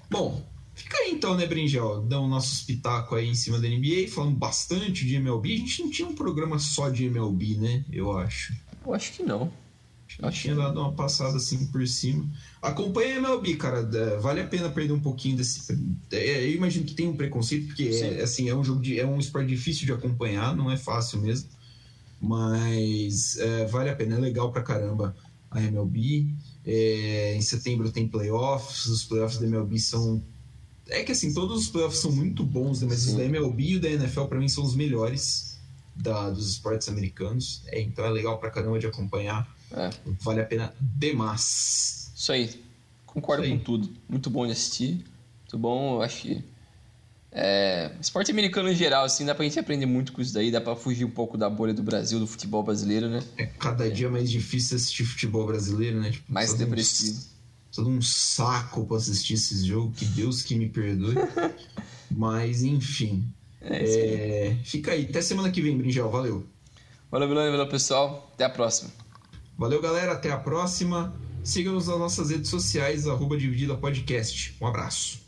Bom, fica aí então, né, Brinjel? Dão o nosso espetáculo aí em cima da NBA, falando bastante de MLB. A gente não tinha um programa só de MLB, né? Eu acho. Eu acho que não. Eu tinha dado uma passada assim por cima. Acompanha a MLB, cara. é, Vale a pena perder um pouquinho desse. é, Eu imagino que tem um preconceito, porque é, assim, é um jogo de. é um esporte difícil de acompanhar, não é fácil mesmo. Mas é, vale a pena, é legal pra caramba a MLB. É, em setembro tem playoffs, os playoffs da MLB são. É que assim, todos os playoffs são muito bons, né? mas os Sim. da MLB e o da NFL pra mim são os melhores da, dos esportes americanos. É, então é legal pra caramba de acompanhar. É. Vale a pena demais. Isso aí. Concordo Isso aí. com tudo. Muito bom de assistir. Muito bom, eu acho que. É, esporte americano em geral, assim, dá pra gente aprender muito com isso daí, dá pra fugir um pouco da bolha do Brasil, do futebol brasileiro, né? É cada dia mais difícil assistir futebol brasileiro, né? Tipo, Mais todo um- depressivo. todo um saco pra assistir esses jogos, que Deus que me perdoe. Mas, enfim. É isso aí. É, fica aí. Até semana que vem, Brinjel. Valeu. Valeu, valeu, valeu, pessoal. Até a próxima. Valeu, galera. Até a próxima. Siga-nos nas nossas redes sociais, arroba Dividida Podcast. Um abraço.